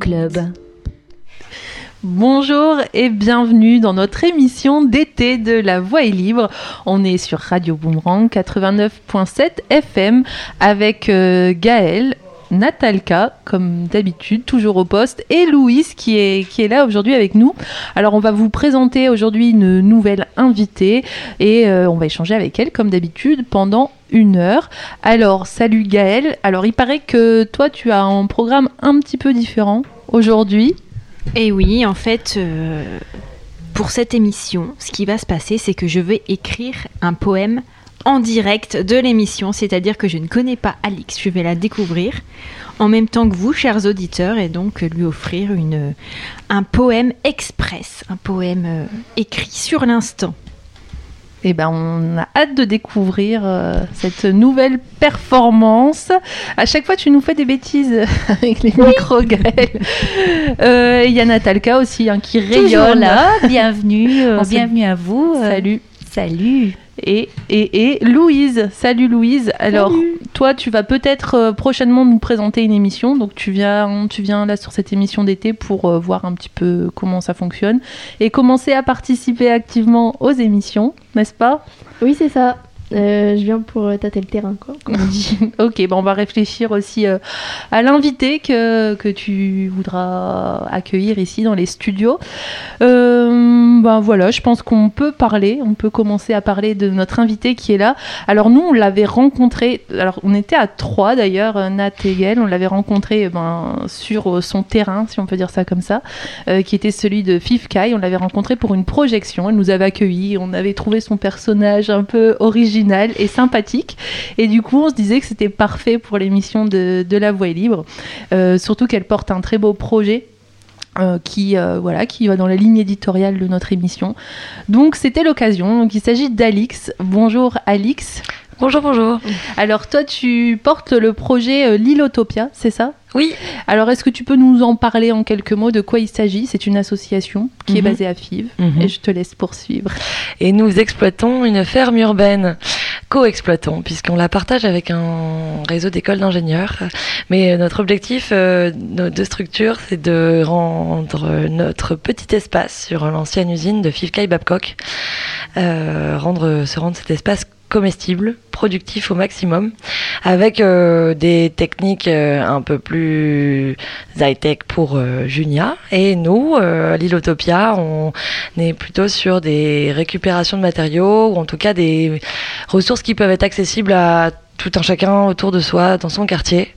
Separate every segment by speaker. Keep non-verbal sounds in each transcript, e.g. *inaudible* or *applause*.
Speaker 1: Club.
Speaker 2: Bonjour et bienvenue dans notre émission d'été de La Voix est libre. On est sur Radio Boomerang 89.7 FM avec euh, Gaël, Natalka, comme d'habitude, toujours au poste, et Louise qui est, qui est là aujourd'hui avec nous. Alors, on va vous présenter aujourd'hui une nouvelle invitée et euh, on va échanger avec elle, comme d'habitude, pendant une heure. Alors, salut Gaël. Alors, il paraît que toi, tu as un programme un petit peu différent aujourd'hui.
Speaker 3: Et oui, en fait, euh, pour cette émission, ce qui va se passer, c'est que je vais écrire un poème en direct de l'émission, c'est-à-dire que je ne connais pas Alix, je vais la découvrir en même temps que vous, chers auditeurs, et donc lui offrir une, un poème express, un poème euh, écrit sur l'instant.
Speaker 2: Eh ben, on a hâte de découvrir euh, cette nouvelle performance. À chaque fois, tu nous fais des bêtises *laughs* avec les micros, Gaël. Euh, Il y a Natalka aussi hein, qui
Speaker 1: Toujours
Speaker 2: rayonne.
Speaker 1: là, bienvenue, euh, *laughs* bienvenue à vous. euh,
Speaker 2: Salut.
Speaker 1: Salut.
Speaker 2: Et, et, et Louise. Salut Louise. Alors, toi, tu vas peut-être euh, prochainement nous présenter une émission. Donc, tu viens, tu viens là sur cette émission d'été pour euh, voir un petit peu comment ça fonctionne et commencer à participer activement aux émissions, n'est-ce pas?
Speaker 4: Oui, c'est ça. Euh, je viens pour euh, tâter le terrain, quoi, comme on dit. *laughs*
Speaker 2: Ok, bon, on va réfléchir aussi euh, à l'invité que, que tu voudras accueillir ici dans les studios. Ben voilà, je pense qu'on peut parler, on peut commencer à parler de notre invité qui est là. Alors nous, on l'avait rencontré, alors on était à trois d'ailleurs, Nat et Gaël, on l'avait rencontré ben, sur son terrain, si on peut dire ça comme ça, qui était celui de Fifkai. On l'avait rencontré pour une projection, elle nous avait accueillis, on avait trouvé son personnage un peu original et sympathique. Et du coup, on se disait que c'était parfait pour l'émission de, de La Voix libre. Euh, surtout qu'elle porte un très beau projet. euh, qui euh, voilà qui va dans la ligne éditoriale de notre émission. Donc c'était l'occasion. Donc il s'agit d'Alix. Bonjour Alix.
Speaker 5: Bonjour, bonjour.
Speaker 2: Alors toi tu portes le projet euh, Lilotopia, c'est ça?
Speaker 5: Oui,
Speaker 2: Alors est-ce que tu peux nous en parler en quelques mots de quoi il s'agit? C'est une association qui est
Speaker 5: Mhm.
Speaker 2: basée à Fives
Speaker 5: Mhm.
Speaker 2: et je te laisse poursuivre.
Speaker 5: et nous exploitons une ferme urbaine, co-exploitons, puisqu'on la partage avec un réseau d'écoles d'ingénieurs. Mais notre objectif euh, de de structure, c'est de rendre notre petit espace sur l'ancienne usine de Fivkai Babcock, euh, rendre, se rendre cet espace comestible, productif au maximum, avec euh, des techniques euh, un peu plus high-tech pour euh, Junia. Et nous, à l'Ilotopia, on est plutôt sur des récupérations de matériaux, ou en tout cas des ressources qui peuvent être accessibles à tout un chacun autour de soi, dans son quartier.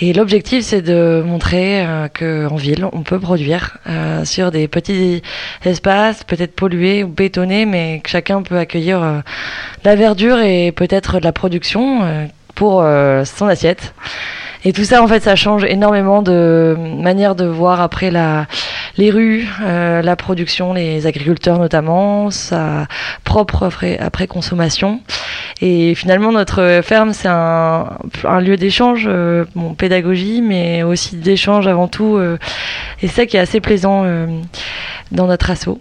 Speaker 5: Et l'objectif, c'est de montrer euh, qu'en ville, on peut produire euh, sur des petits espaces, peut-être pollués ou bétonnés, mais que chacun peut accueillir euh, la verdure et peut-être de la production euh, pour son assiette. Et tout ça, en fait, ça change énormément de manière de voir après la, les rues, euh, la production, les agriculteurs notamment, sa propre après, après consommation. Et finalement, notre ferme, c'est un, un lieu d'échange, euh, pédagogie, mais aussi d'échange avant tout. euh, et c'est ça qui est assez plaisant euh, dans notre assaut.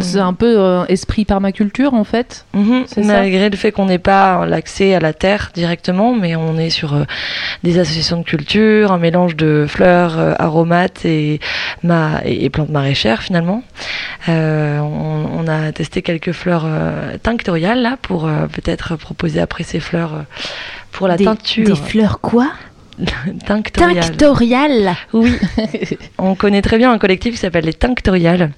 Speaker 2: C'est un peu euh, esprit permaculture en fait.
Speaker 5: Mhm,
Speaker 2: ça.
Speaker 5: Malgré le fait qu'on n'ait pas l'accès à la terre directement, mais on est sur euh, des associations de culture, un mélange de fleurs, euh, aromates et, ma et, et plantes maraîchères finalement. Euh, on, on a testé quelques fleurs euh, tinctoriales là pour euh, peut-être proposer après ces fleurs euh, pour la
Speaker 1: des,
Speaker 5: teinture
Speaker 1: des fleurs quoi? *laughs*
Speaker 5: tinctoriale.
Speaker 1: Tinctoriales.
Speaker 5: Oui, *laughs* on connaît très bien un collectif qui s'appelle les Tinctoriales,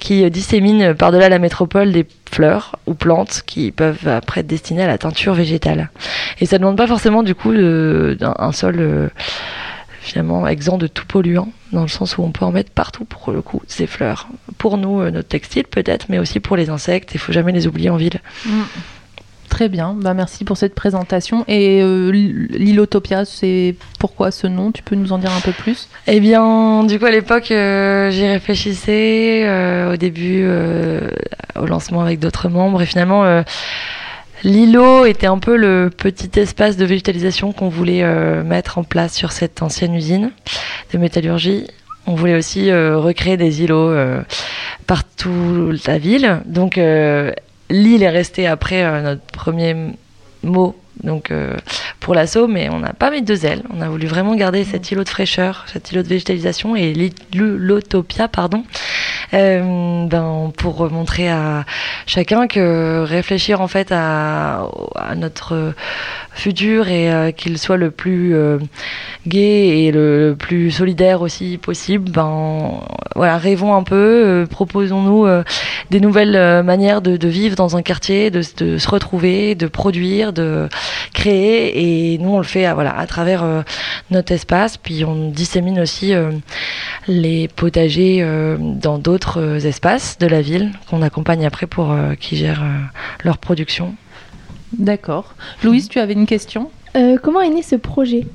Speaker 5: qui euh, dissémine euh, par-delà la métropole des fleurs ou plantes qui peuvent après être destinées à la teinture végétale. Et ça ne demande pas forcément du coup d'un un sol euh, finalement exempt de tout polluant, dans le sens où on peut en mettre partout pour le coup ces fleurs. Pour nous, notre textile peut-être, mais aussi pour les insectes, il faut jamais les oublier en ville.
Speaker 2: Très bien, bah, merci pour cette présentation. Et euh, c'est pourquoi ce nom? Tu peux nous en dire un peu plus?
Speaker 5: Eh bien, du coup, à l'époque, euh, j'y réfléchissais euh, au début, euh, au lancement avec d'autres membres, et finalement, l'îlot était un peu le petit espace de végétalisation qu'on voulait mettre en place sur cette ancienne usine de métallurgie. On voulait aussi recréer des îlots partout la ville. Donc, l'île est restée après euh, notre premier mot donc euh, pour l'assaut, mais on n'a pas mis deux ailes. On a voulu vraiment garder cet îlot de fraîcheur, cet îlot de végétalisation et l'utopia, pardon, euh, ben, pour montrer à chacun que réfléchir en fait à, notre futur et euh, qu'il soit le plus euh, gai et le, plus solidaire aussi possible, ben voilà, rêvons un peu, proposons-nous des nouvelles manières de, vivre dans un quartier, de se retrouver, de produire, de créer. Et nous, on le fait à, voilà, à travers euh, notre espace. Puis on dissémine aussi euh, les potagers euh, dans d'autres euh, espaces de la ville qu'on accompagne après pour euh, qui gèrent euh, leur production.
Speaker 2: D'accord. Louise, tu avais une question?
Speaker 4: Euh, comment est né ce projet?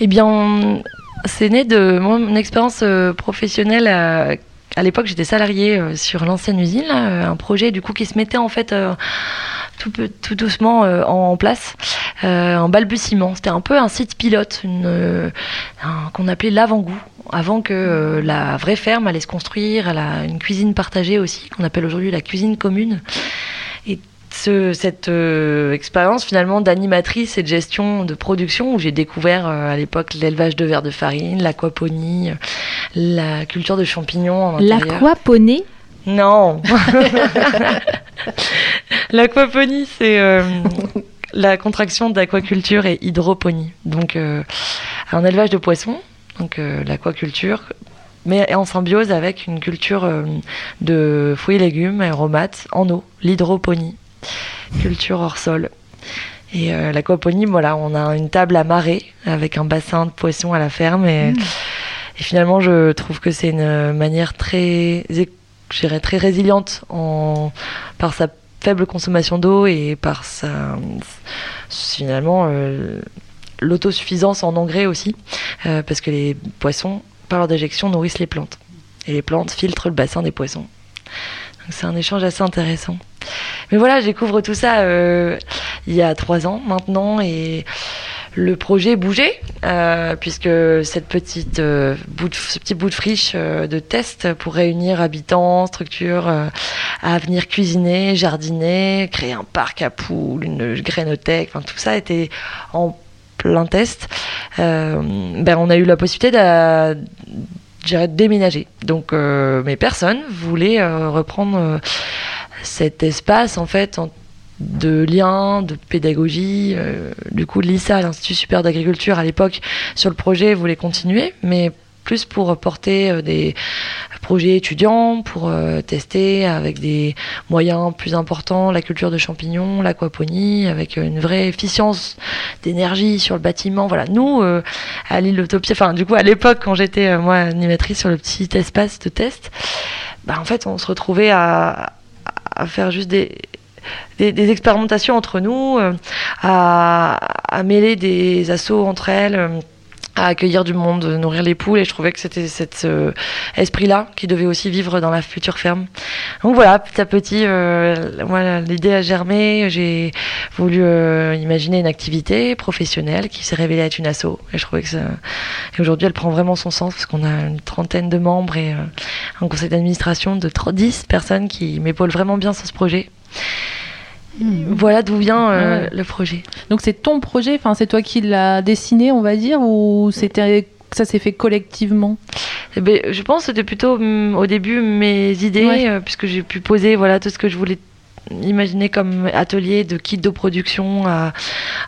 Speaker 5: Eh bien, on- c'est né de mon expérience euh, professionnelle. À, à l'époque, j'étais salariée sur l'ancienne usine, là, un projet du coup qui se mettait en fait euh, tout, doucement euh, en place, euh, en balbutiement. C'était un peu un site pilote, une, euh, un- qu'on appelait l'avant-goût. Avant que euh, la vraie ferme allait se construire, elle a une cuisine partagée aussi, qu'on appelle aujourd'hui la cuisine commune. Et ce- cette euh, expérience finalement d'animatrice et de gestion de production où j'ai découvert euh, à l'époque l'élevage de vers de farine, l'aquaponie, la culture de champignons en intérieur.
Speaker 3: L'aquaponie
Speaker 5: Non *laughs* L'aquaponie, c'est euh, la contraction d'aquaculture et hydroponie. Donc, euh, un élevage de poissons, donc euh, l'aquaculture, mais en symbiose avec une culture de fruits et légumes, aromates, en eau, l'hydroponie, culture hors sol. Et l'aquaponie, voilà, on a une table à marée avec un bassin de poissons à la ferme. Et, et finalement, je trouve que c'est une manière très, je dirais, très résiliente en, par sa faible consommation d'eau et par sa, finalement, euh, l'autosuffisance en engrais aussi. Euh, parce que les poissons, par leur déjection, nourrissent les plantes. Et les plantes filtrent le bassin des poissons. Donc c'est un échange assez intéressant. Mais voilà, je découvre tout ça euh, il y a trois ans maintenant et le projet bougeait euh, puisque cette petite euh, bout de, ce petit bout de friche euh, de test pour réunir habitants, structures à venir cuisiner, jardiner, créer un parc à poules, une grainothèque, tout ça était en plein test. Ben on a eu la possibilité de, déménager. Donc mais personne voulait reprendre cet espace en fait de lien, de pédagogie. euh, du coup, l'ISA, l'Institut supérieur d'agriculture à l'époque, sur le projet, voulait continuer, mais plus pour porter euh, des projets étudiants, pour euh, tester avec des moyens plus importants la culture de champignons, l'aquaponie, avec une vraie efficience d'énergie sur le bâtiment. Voilà, nous, à l'île Utopia, enfin, du coup, à l'époque, quand j'étais, moi, animatrice sur le petit espace de test, bah, en fait, on se retrouvait à, à faire juste des, des, expérimentations entre nous, euh, à, à mêler des assauts entre elles, euh, à accueillir du monde, nourrir les poules, et je trouvais que c'était cet euh, esprit-là qui devait aussi vivre dans la future ferme. Donc voilà, petit à petit, euh, moi, l'idée a germé, j'ai voulu euh, imaginer une activité professionnelle qui s'est révélée être une asso, et je trouvais que ça... Et aujourd'hui, elle prend vraiment son sens, parce qu'on a une trentaine de membres et euh, un conseil d'administration de 30 10 personnes qui m'épaulent vraiment bien sur ce projet. Voilà d'où vient euh,
Speaker 2: Ouais.
Speaker 5: le projet.
Speaker 2: Donc c'est ton projet, enfin c'est toi qui l'as dessiné, on va dire, ou c'était ça s'est fait collectivement?
Speaker 5: Eh ben, je pense que c'était plutôt hum, au début mes idées,
Speaker 2: Ouais.
Speaker 5: euh, puisque j'ai pu poser voilà, tout ce que je voulais imaginer comme atelier de kit de production à,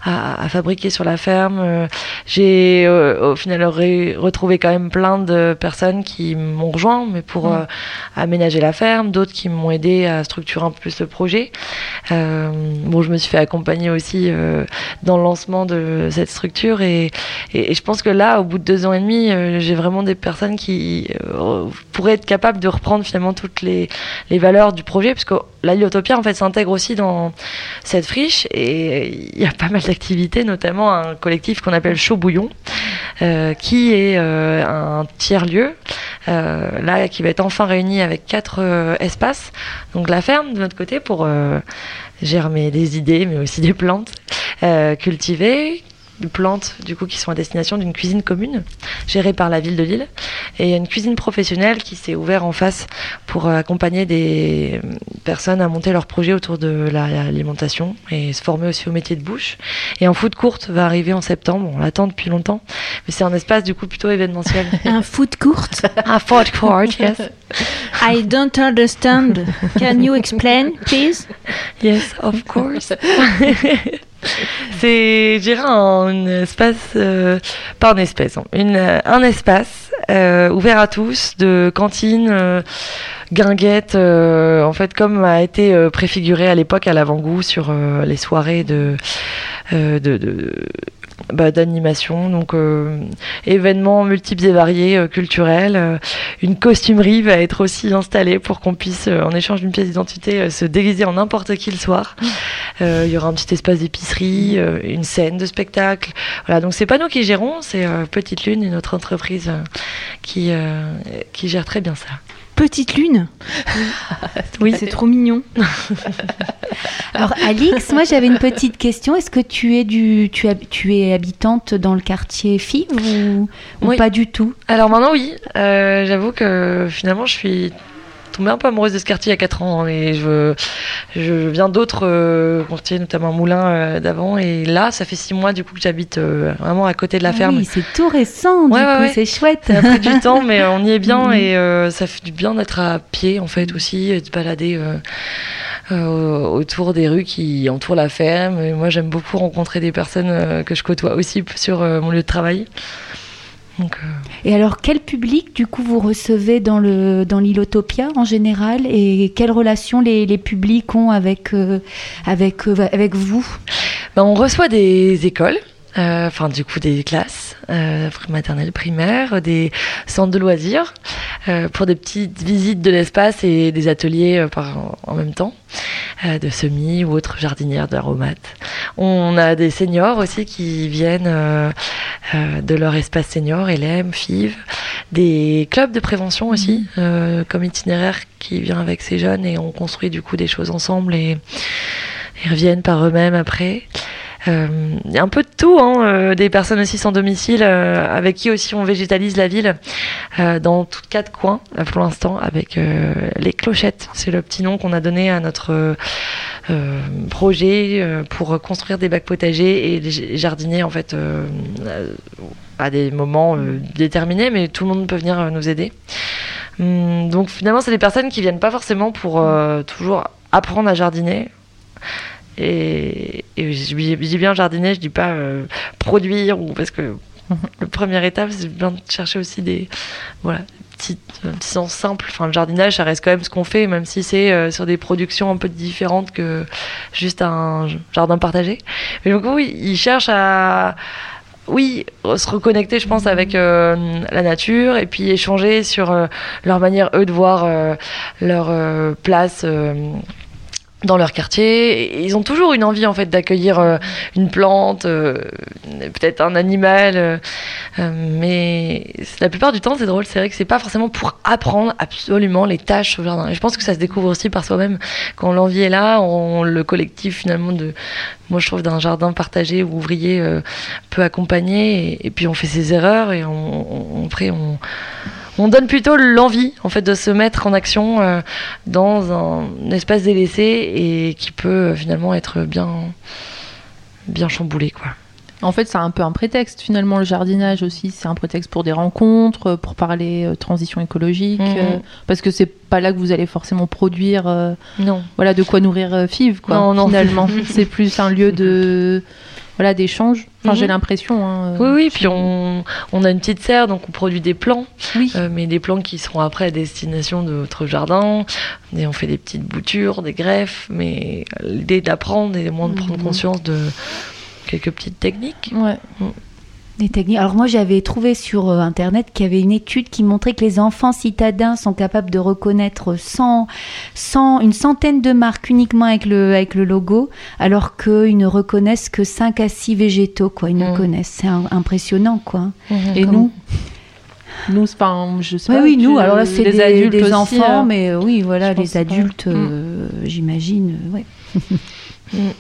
Speaker 5: à, à fabriquer sur la ferme. Euh, J'ai euh, au final re- retrouvé quand même plein de personnes qui m'ont rejoint, mais pour
Speaker 2: Mm.
Speaker 5: euh, aménager la ferme, d'autres qui m'ont aidé à structurer un peu plus le projet. Euh, bon, je me suis fait accompagner aussi dans le lancement de cette structure et, et, et je pense que là, au bout de deux ans et demi, j'ai vraiment des personnes qui pourraient être capables de reprendre finalement toutes les, les valeurs du projet, puisque la Liotopia en fait s'intègre aussi dans cette friche et il y a pas mal d'activités, notamment un collectif qu'on appelle Chaud Bouillon, euh, qui est euh, un tiers lieu euh, là qui va être enfin réuni avec quatre espaces. Donc la ferme de notre côté pour germer des idées, mais aussi des plantes cultivées de plantes du coup qui sont à destination d'une cuisine commune gérée par la ville de Lille. Et il y a une cuisine professionnelle qui s'est ouverte en face pour euh, accompagner des personnes à monter leur projet autour de la- l'alimentation et se former aussi au métier de bouche. Et un food court va arriver en septembre. On l'attend depuis longtemps. Mais c'est un espace du coup plutôt événementiel. *laughs*
Speaker 3: Un food court? *laughs*
Speaker 5: Un food court yes. *laughs*
Speaker 3: I don't understand. Can you explain, please?
Speaker 5: Yes, of course. *laughs* c'est, je dirais, un espace, euh, pas un une, euh, un espace euh, ouvert à tous, de cantine, euh, guinguette, en fait, comme a été préfiguré à l'époque à l'avant-goût sur les soirées de- bah, d'animation, donc euh, événements multiples et variés euh, culturels. euh, une costumerie va être aussi installée pour qu'on puisse, en échange d'une pièce d'identité, se déguiser en n'importe qui le soir. Euh, Il y aura un petit espace d'épicerie, une scène de spectacle. Voilà, donc c'est pas nous qui gérons, c'est Petite Lune, une autre entreprise qui, qui gère très bien ça.
Speaker 3: Petite lune. *laughs*
Speaker 5: Oui,
Speaker 3: C'est trop mignon. *laughs*
Speaker 1: Alors Alix, moi j'avais une petite question. Est-ce que tu es du, tu, hab- tu es habitante dans le quartier Fives ou, ou
Speaker 5: Oui.
Speaker 1: pas du tout?
Speaker 5: Alors maintenant, oui, euh, j'avoue que finalement, je suis tombée un peu amoureuse de ce quartier il y a 4 ans. hein, et je, je viens d'autres euh, quartiers, notamment Moulin euh, d'avant. Et là, ça fait 6 mois du coup que j'habite euh, vraiment à côté de la
Speaker 1: Ah
Speaker 5: ferme.
Speaker 1: Oui, c'est tout récent.
Speaker 5: Ouais,
Speaker 1: du
Speaker 5: ouais,
Speaker 1: c'est chouette.
Speaker 5: Ça a pris du temps, mais on y est bien *laughs* et ça fait du bien d'être à pied en fait aussi, et de balader autour des rues qui entourent la ferme. Et moi, j'aime beaucoup rencontrer des personnes que je côtoie aussi sur mon lieu de travail. Donc, euh,
Speaker 1: Et alors, quel public du coup vous recevez dans le dans l'Ilotopia en général? Et quelles relations les, les publics ont avec euh, avec euh, avec vous?
Speaker 5: Ben, on reçoit des écoles. Euh, Enfin, du coup, des classes euh, maternelles, primaires, des centres de loisirs euh, pour des petites visites de l'espace et des ateliers euh, par, en même temps. euh, de semis ou autres jardinières d'aromates. On a des seniors aussi qui viennent euh, euh, de leur espace senior, LM, FIV, des clubs de prévention aussi, euh, comme itinéraire qui vient avec ces jeunes et on construit du coup des choses ensemble et ils reviennent par eux-mêmes après. Euh, Il y a un peu de tout, hein, euh, des personnes aussi sans domicile, euh, avec qui aussi on végétalise la ville, euh, dans tout quatre coins pour l'instant, avec euh, les clochettes. C'est le petit nom qu'on a donné à notre euh, euh, projet euh, pour construire des bacs potagers et les jardiner en fait euh, euh, à des moments euh, déterminés, mais tout le monde peut venir euh, nous aider. Hum, donc finalement, c'est des personnes qui viennent pas forcément pour euh, toujours apprendre à jardiner. Et, et je, dis- bien jardiner, je dis pas euh, produire ou parce que le première étape, c'est bien de chercher aussi des voilà petit sens simple. Enfin, le jardinage, ça reste quand même ce qu'on fait, même si c'est euh, sur des productions un peu différentes que juste un jardin partagé. Mais du coup, ils cherchent à oui, se reconnecter, je pense, avec euh, la nature et puis échanger sur euh, leur manière, eux, de voir leur place dans leur quartier. Ils ont toujours une envie, en fait, d'accueillir euh, une plante, euh, peut-être un animal. euh, mais la plupart du temps, c'est drôle, c'est vrai que c'est pas forcément pour apprendre absolument les tâches au jardin. Et je pense que ça se découvre aussi par soi-même. Quand l'envie est là, on, le collectif, finalement, de, moi, je trouve, d'un jardin partagé ou ouvrier peut accompagner. Et, et puis, on fait ses erreurs et on, on- après, on, on donne plutôt l'envie, en fait, de se mettre en action euh, dans un espace délaissé et qui peut euh, finalement être bien, bien chamboulé, quoi.
Speaker 2: En fait, c'est un peu un prétexte finalement le jardinage aussi. C'est un prétexte pour des rencontres, pour parler euh, transition écologique,
Speaker 5: Mhm.
Speaker 2: euh, parce que c'est pas là que vous allez forcément produire, euh,
Speaker 5: Non.
Speaker 2: voilà, de quoi nourrir Fiv, quoi.
Speaker 5: Non, non.
Speaker 2: Finalement, *laughs* c'est plus un lieu de, voilà, d'échange. Enfin,
Speaker 5: Mhm.
Speaker 2: j'ai l'impression. hein,
Speaker 5: Oui,
Speaker 2: euh,
Speaker 5: oui, puis on, on a une petite serre, donc on produit des plants,
Speaker 2: Oui.
Speaker 5: euh, mais des plants qui seront après à destination de votre jardin. Et on fait des petites boutures, des greffes, mais l'idée d'apprendre et moins de prendre
Speaker 2: Mhm.
Speaker 5: conscience de quelques petites techniques.
Speaker 2: Ouais.
Speaker 1: Techniques. Alors moi j'avais trouvé sur euh, internet qu'il y avait une étude qui montrait que les enfants citadins sont capables de reconnaître 100, 100 une centaine de marques uniquement avec le, avec le logo, alors qu'ils ne reconnaissent que 5 à 6 végétaux, quoi. Ils ne
Speaker 5: Mm.
Speaker 1: connaissent. C'est impressionnant, quoi.
Speaker 2: Et
Speaker 1: Comme-
Speaker 2: nous? Nous, enfin, je sais
Speaker 1: Oui,
Speaker 2: pas.
Speaker 1: oui, nous, alors là c'est des,
Speaker 2: adultes
Speaker 1: des
Speaker 2: aussi,
Speaker 1: enfants,
Speaker 2: euh,
Speaker 1: mais oui, voilà,
Speaker 2: je
Speaker 1: les
Speaker 2: pas.
Speaker 1: adultes,
Speaker 2: Mm.
Speaker 1: euh, j'imagine, euh, ouais. *laughs*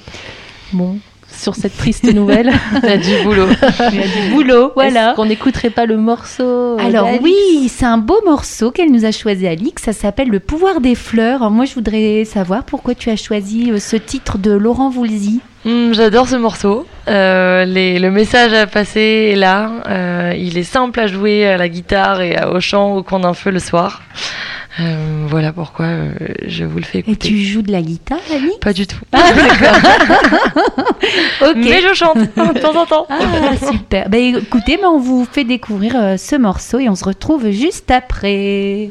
Speaker 2: Bon, sur cette triste nouvelle. *laughs*
Speaker 5: Il y a du boulot.
Speaker 1: Il y a du boulot, voilà.
Speaker 2: Est-ce qu'on n'écouterait pas le morceau
Speaker 1: Alors oui, c'est un beau morceau qu'elle nous a choisi Alix, ça s'appelle Le pouvoir des fleurs. Alors moi je voudrais savoir pourquoi tu as choisi euh, ce titre de Laurent Voulzy.
Speaker 5: Hum, J'adore ce morceau. Euh, les- le message à passer est là. Euh, il est simple à jouer à la guitare et au chant au coin d'un feu le soir. Euh, voilà pourquoi je vous le fais
Speaker 1: Et
Speaker 5: écouter.
Speaker 1: tu joues de la guitare, Alix
Speaker 5: Pas du tout. *laughs* *laughs*
Speaker 1: Ok.
Speaker 5: Mais je chante *laughs* de temps en temps.
Speaker 1: Ah, super. Ben, écoutez, ben, on vous fait découvrir ce morceau et on se retrouve juste après.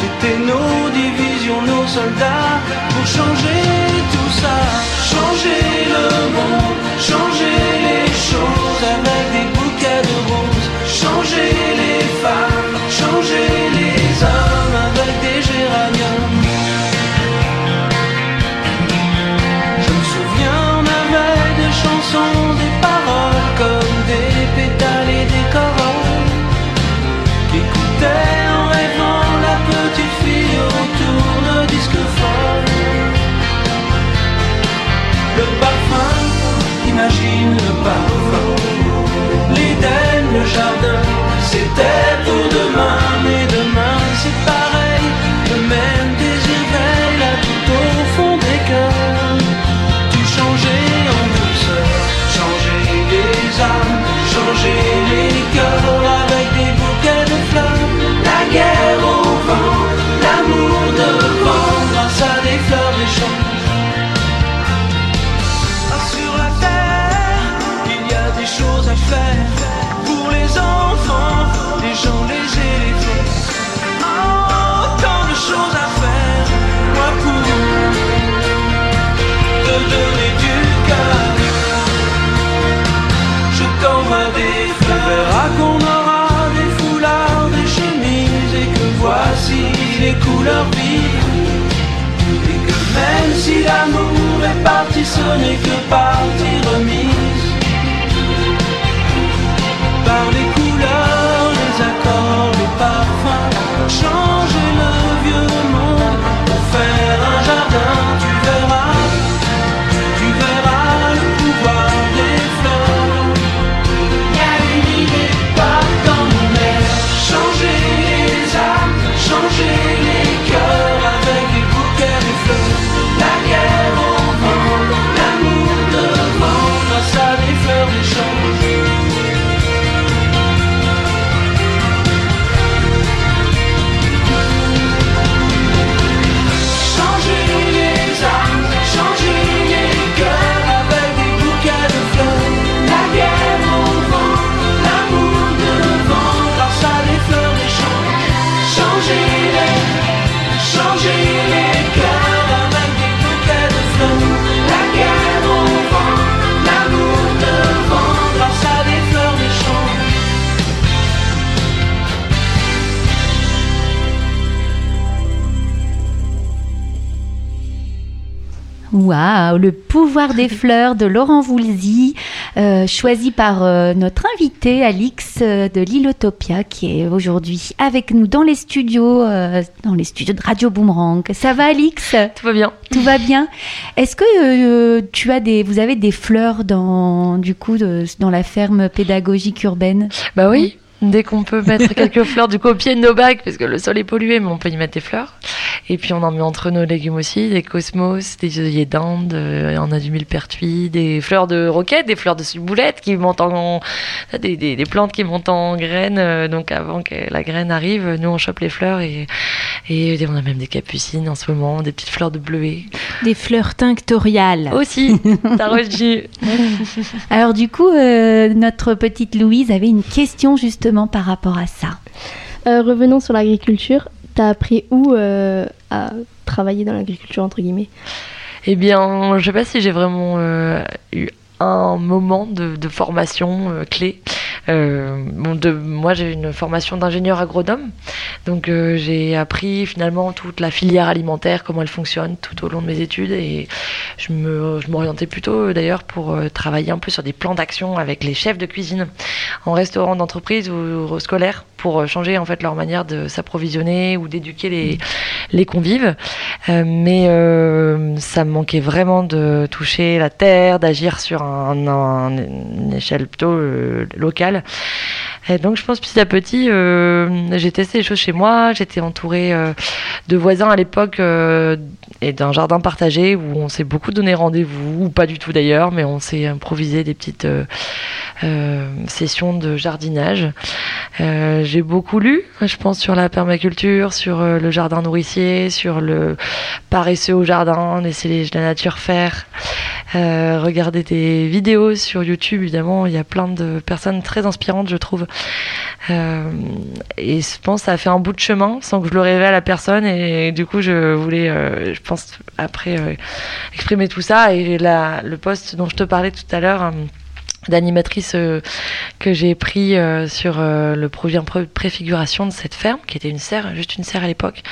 Speaker 6: C'était nos divisions, nos soldats pour changer tout ça, changer le monde, changer les choses avec des bouquets de roses, changer les femmes, changer les hommes avec des géraniums. C'était Je t'envoie des fleurs. Tu qu'on aura des foulards, des chemises et que voici les couleurs vives. Et que même si l'amour est parti, ce n'est que partie
Speaker 1: Waouh, le pouvoir des fleurs de Laurent Voulzy, euh, choisi par euh, notre invité Alix euh, de l'Ilotopia, qui est aujourd'hui avec nous dans les studios, dans les studios de Radio Boomerang. Ça va, Alix?
Speaker 5: Tout va bien.
Speaker 1: Tout va bien Est-ce que tu as des, vous avez des fleurs dans, du coup, de- dans la ferme pédagogique urbaine?
Speaker 5: Bah oui. Dès qu'on peut mettre *laughs* quelques fleurs du coup au pied de nos bacs parce que le sol est pollué, mais on peut y mettre des fleurs. Et puis on en met entre nos légumes aussi, des cosmos, des œillets d'Inde, euh, on a du millepertuis, des fleurs de roquette, des fleurs de ciboulette qui montent en des, des, des plantes qui montent en graines. euh, donc avant que la graine arrive, nous on chope les fleurs et, et on a même des capucines en ce moment, des petites fleurs de bleuet
Speaker 3: Des fleurs tinctoriales.
Speaker 5: aussi. *laughs* T'as reçu.
Speaker 1: Alors du coup, euh, notre petite Louise avait une question justement par rapport à ça.
Speaker 4: Euh, revenons sur l'agriculture. T'as appris où euh, à travailler dans l'agriculture, entre guillemets?
Speaker 5: Eh bien, je sais pas si j'ai vraiment euh, eu un moment de, formation euh, clé. Euh, bon, de, moi, j'ai une formation d'ingénieur agronome, donc euh, j'ai appris finalement toute la filière alimentaire, comment elle fonctionne tout au long de mes études, et je me, je m'orientais plutôt euh, d'ailleurs pour euh, travailler un peu sur des plans d'action avec les chefs de cuisine en restaurant d'entreprise ou, ou scolaire pour euh, changer en fait leur manière de s'approvisionner ou d'éduquer les, convives. Euh, mais euh, ça me manquait vraiment de toucher la terre, d'agir sur un, un- une échelle plutôt locale. Et donc je pense petit à petit, j'ai testé les choses chez moi. J'étais entourée de voisins à l'époque et d'un jardin partagé où on s'est beaucoup donné rendez-vous, ou pas du tout d'ailleurs, mais on s'est improvisé des petites euh, euh, sessions de jardinage. Euh, j'ai beaucoup lu, je pense, sur la permaculture, sur le jardin nourricier, sur le paresseux au jardin, laisser la nature faire. Regarder des vidéos sur YouTube, évidemment, il y a plein de personnes très inspirantes, je trouve. Et je pense que ça a fait un bout de chemin sans que je le révèle à personne. Et du coup, je voulais, je pense, après euh, exprimer tout ça. Et le poste dont je te parlais tout à l'heure. euh, d'animatrice euh, que j'ai pris sur le projet préfiguration de cette ferme, qui était une serre, juste une serre à l'époque,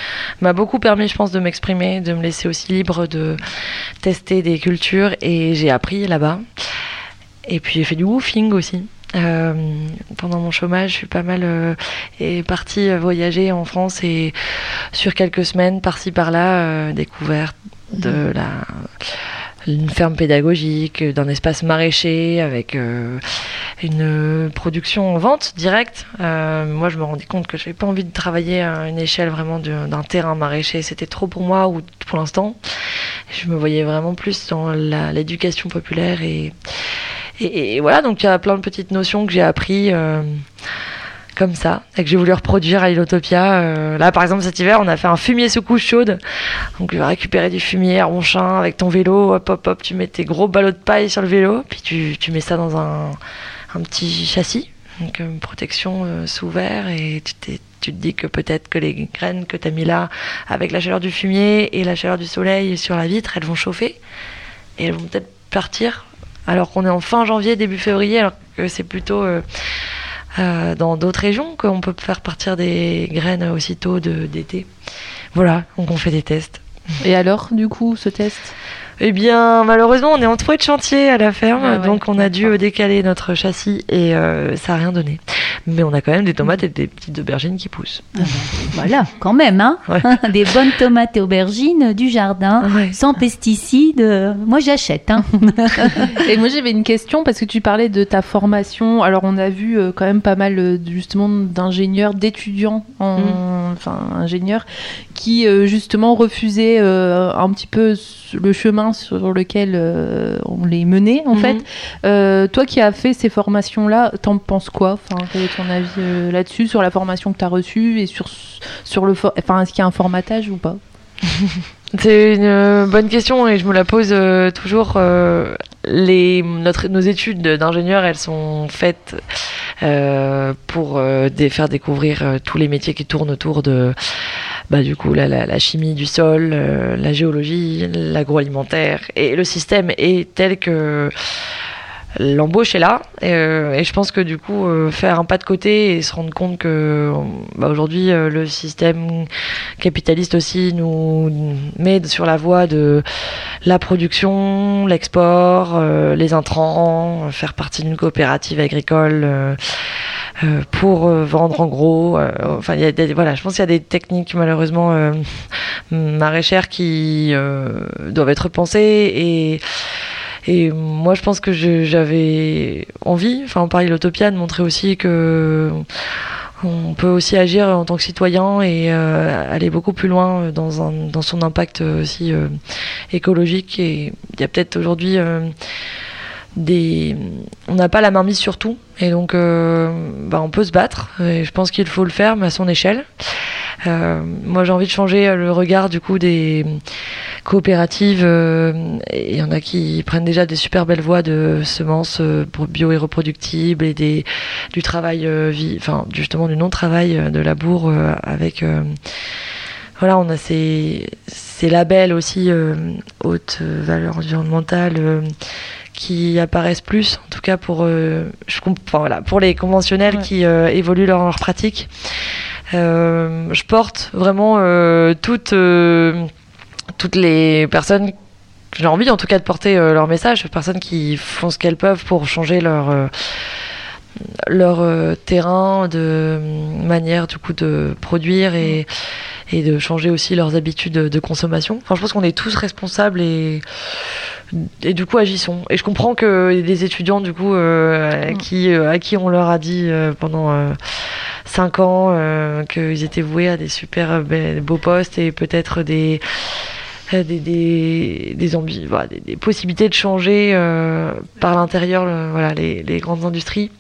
Speaker 5: m'a beaucoup permis, je pense, de m'exprimer, de me laisser aussi libre de tester des cultures, et j'ai appris là-bas. Et puis j'ai fait du woofing aussi. Euh, pendant mon chômage, je suis pas mal euh, et partie euh, voyager en France et sur quelques semaines, par-ci par-là, euh, découvert de la une ferme pédagogique, d'un espace maraîcher avec euh, une euh, production en vente directe. Euh, moi, je me rendais compte que je n'avais pas envie de travailler à une échelle vraiment d'un terrain maraîcher. C'était trop pour moi ou pour l'instant. Je me voyais vraiment plus dans l'éducation populaire et, et, voilà. Donc, il y a plein de petites notions que j'ai appris. euh, comme ça, et que j'ai voulu reproduire à l'Ilotopia. Euh, là, par exemple, cet hiver, on a fait un fumier sous couche chaude. Donc, tu vas récupérer du fumier Ronchin avec ton vélo, hop, hop, hop, tu mets tes gros ballots de paille sur le vélo, puis tu, mets ça dans un, petit châssis, donc une protection euh, sous verre, et tu, tu te dis que peut-être que les graines que tu as mis là, avec la chaleur du fumier et la chaleur du soleil sur la vitre, elles vont chauffer, et elles vont peut-être partir, alors qu'on est en fin janvier, début février, alors que c'est plutôt... euh, euh, dans d'autres régions qu'on peut faire partir des graines aussitôt d'été. Voilà, donc on fait des tests.
Speaker 2: Et alors, du coup, ce test?
Speaker 5: Eh bien, malheureusement, on est entouré de chantier à la ferme,
Speaker 2: Ah ouais,
Speaker 5: donc on a dû euh, décaler notre châssis et euh, ça n'a rien donné. Mais on a quand même des tomates et des petites aubergines qui poussent.
Speaker 1: Voilà, quand même, hein
Speaker 5: Ouais. *laughs*
Speaker 1: Des bonnes tomates et aubergines du jardin,
Speaker 5: Ouais.
Speaker 1: sans pesticides. euh, Moi, j'achète. Hein. *laughs*
Speaker 2: Et moi j'avais une question parce que tu parlais de ta formation. Alors on a vu quand même pas mal justement d'ingénieurs, d'étudiants, en, enfin ingénieurs, qui justement refusaient euh, un petit peu le chemin sur lequel euh, on les menait en
Speaker 5: Mhm.
Speaker 2: fait. Euh, toi qui as fait ces formations-là, t'en penses quoi? Enfin, quel est ton avis euh, là-dessus sur la formation que tu as reçue et sur sur le, for- enfin est-ce qu'il y a un formatage ou pas? *laughs*
Speaker 5: C'est une bonne question et je me la pose toujours. Les, notre, nos études d'ingénieur, elles sont faites euh, pour euh, faire découvrir euh, tous les métiers qui tournent autour de, bah, du coup, la, la, la chimie du sol, euh, la géologie, l'agroalimentaire. Et le système est tel que l'embauche est là et, euh, et je pense que du coup euh, faire un pas de côté et se rendre compte que bah, aujourd'hui euh, le système capitaliste aussi nous met sur la voie de la production, l'export, les intrants, faire partie d'une coopérative agricole euh, pour vendre en gros. euh, enfin, y a des, voilà, je pense qu'il y a des techniques malheureusement *laughs* maraîchères qui doivent être pensées et et moi, je pense que j'avais envie, enfin, en Paris l'Utopia, de montrer aussi que on peut aussi agir en tant que citoyen et euh, aller beaucoup plus loin dans, un, dans son impact aussi euh, écologique. Et il y a peut-être aujourd'hui euh, on n'a pas la main mise sur tout, et donc euh, bah, on peut se battre. Et je pense qu'il faut le faire, mais à son échelle. Euh, moi, j'ai envie de changer le regard du coup des coopératives. euh, Il y en a qui prennent déjà des super belles voies de semences bio et reproductibles et du travail, enfin justement du non-travail, de labour avec. voilà, on a ces, ces labels aussi haute valeur environnementale qui apparaissent plus, en tout cas pour, euh, je comp- enfin, voilà, pour les conventionnels
Speaker 2: Ouais.
Speaker 5: qui euh, évoluent leur, leur pratique. Euh, je porte vraiment toutes, toutes les personnes, j'ai envie en tout cas de porter leur message, personnes qui font ce qu'elles peuvent pour changer leur, leur euh, terrain, de manière du coup de produire et, et de changer aussi leurs habitudes de, de consommation. Enfin, je pense qu'on est tous responsables et, et du coup agissons. Et je comprends que des étudiants du coup euh, à,
Speaker 2: Mm.
Speaker 5: qui, euh, à qui on leur a dit pendant euh, cinq ans qu'ils étaient voués à des super be- beaux postes et peut-être des des, des, des, ambi- voilà, des, possibilités de changer euh, par l'intérieur voilà, les, les grandes industries.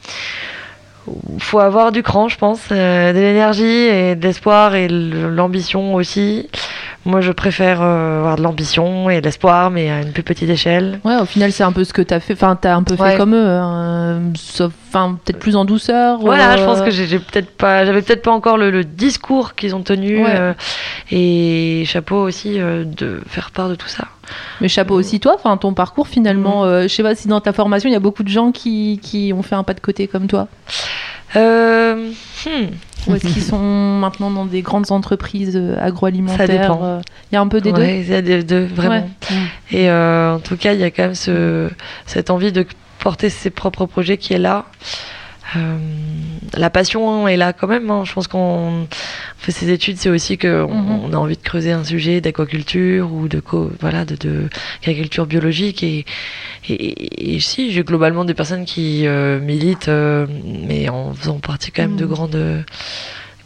Speaker 5: Il faut avoir du cran, je pense, euh, de l'énergie et de l'espoir et l'ambition aussi. Moi, je préfère euh, avoir de l'ambition et de l'espoir, mais à une plus petite échelle.
Speaker 2: Ouais, au final, c'est un peu ce que t'as fait. Enfin, t'as un peu fait comme eux, hein, sauf, enfin, peut-être plus en douceur.
Speaker 5: Voilà,
Speaker 2: euh,
Speaker 5: je pense que j'ai peut-être pas, j'avais peut-être pas encore le, le discours qu'ils ont tenu,
Speaker 2: Ouais.
Speaker 5: euh, et chapeau aussi de faire part de tout ça.
Speaker 2: Mais chapeau aussi toi, enfin, ton parcours finalement.
Speaker 5: Mm.
Speaker 2: je sais pas si dans ta formation, il y a beaucoup de gens qui, qui ont fait un pas de côté comme toi.
Speaker 5: Euh, hmm.
Speaker 2: Ou est-ce qu'ils *laughs* sont maintenant dans des grandes entreprises euh, agroalimentaires
Speaker 5: Ça dépend.
Speaker 2: euh, Il y a un peu des deux.
Speaker 5: Ouais, il y a des deux, vraiment.
Speaker 2: Ouais.
Speaker 5: Et euh, en tout cas, il y a quand même ce, cette envie de porter ses propres projets qui est là. Euh, la passion est là quand même. hein. Je pense qu'on fait ces études, c'est aussi qu'on
Speaker 2: Mhm.
Speaker 5: on a envie de creuser un sujet d'aquaculture ou de co- voilà de, de agriculture biologique et et, si j'ai globalement des personnes qui euh, militent, euh, mais en faisant partie quand même de
Speaker 2: Mhm.
Speaker 5: grandes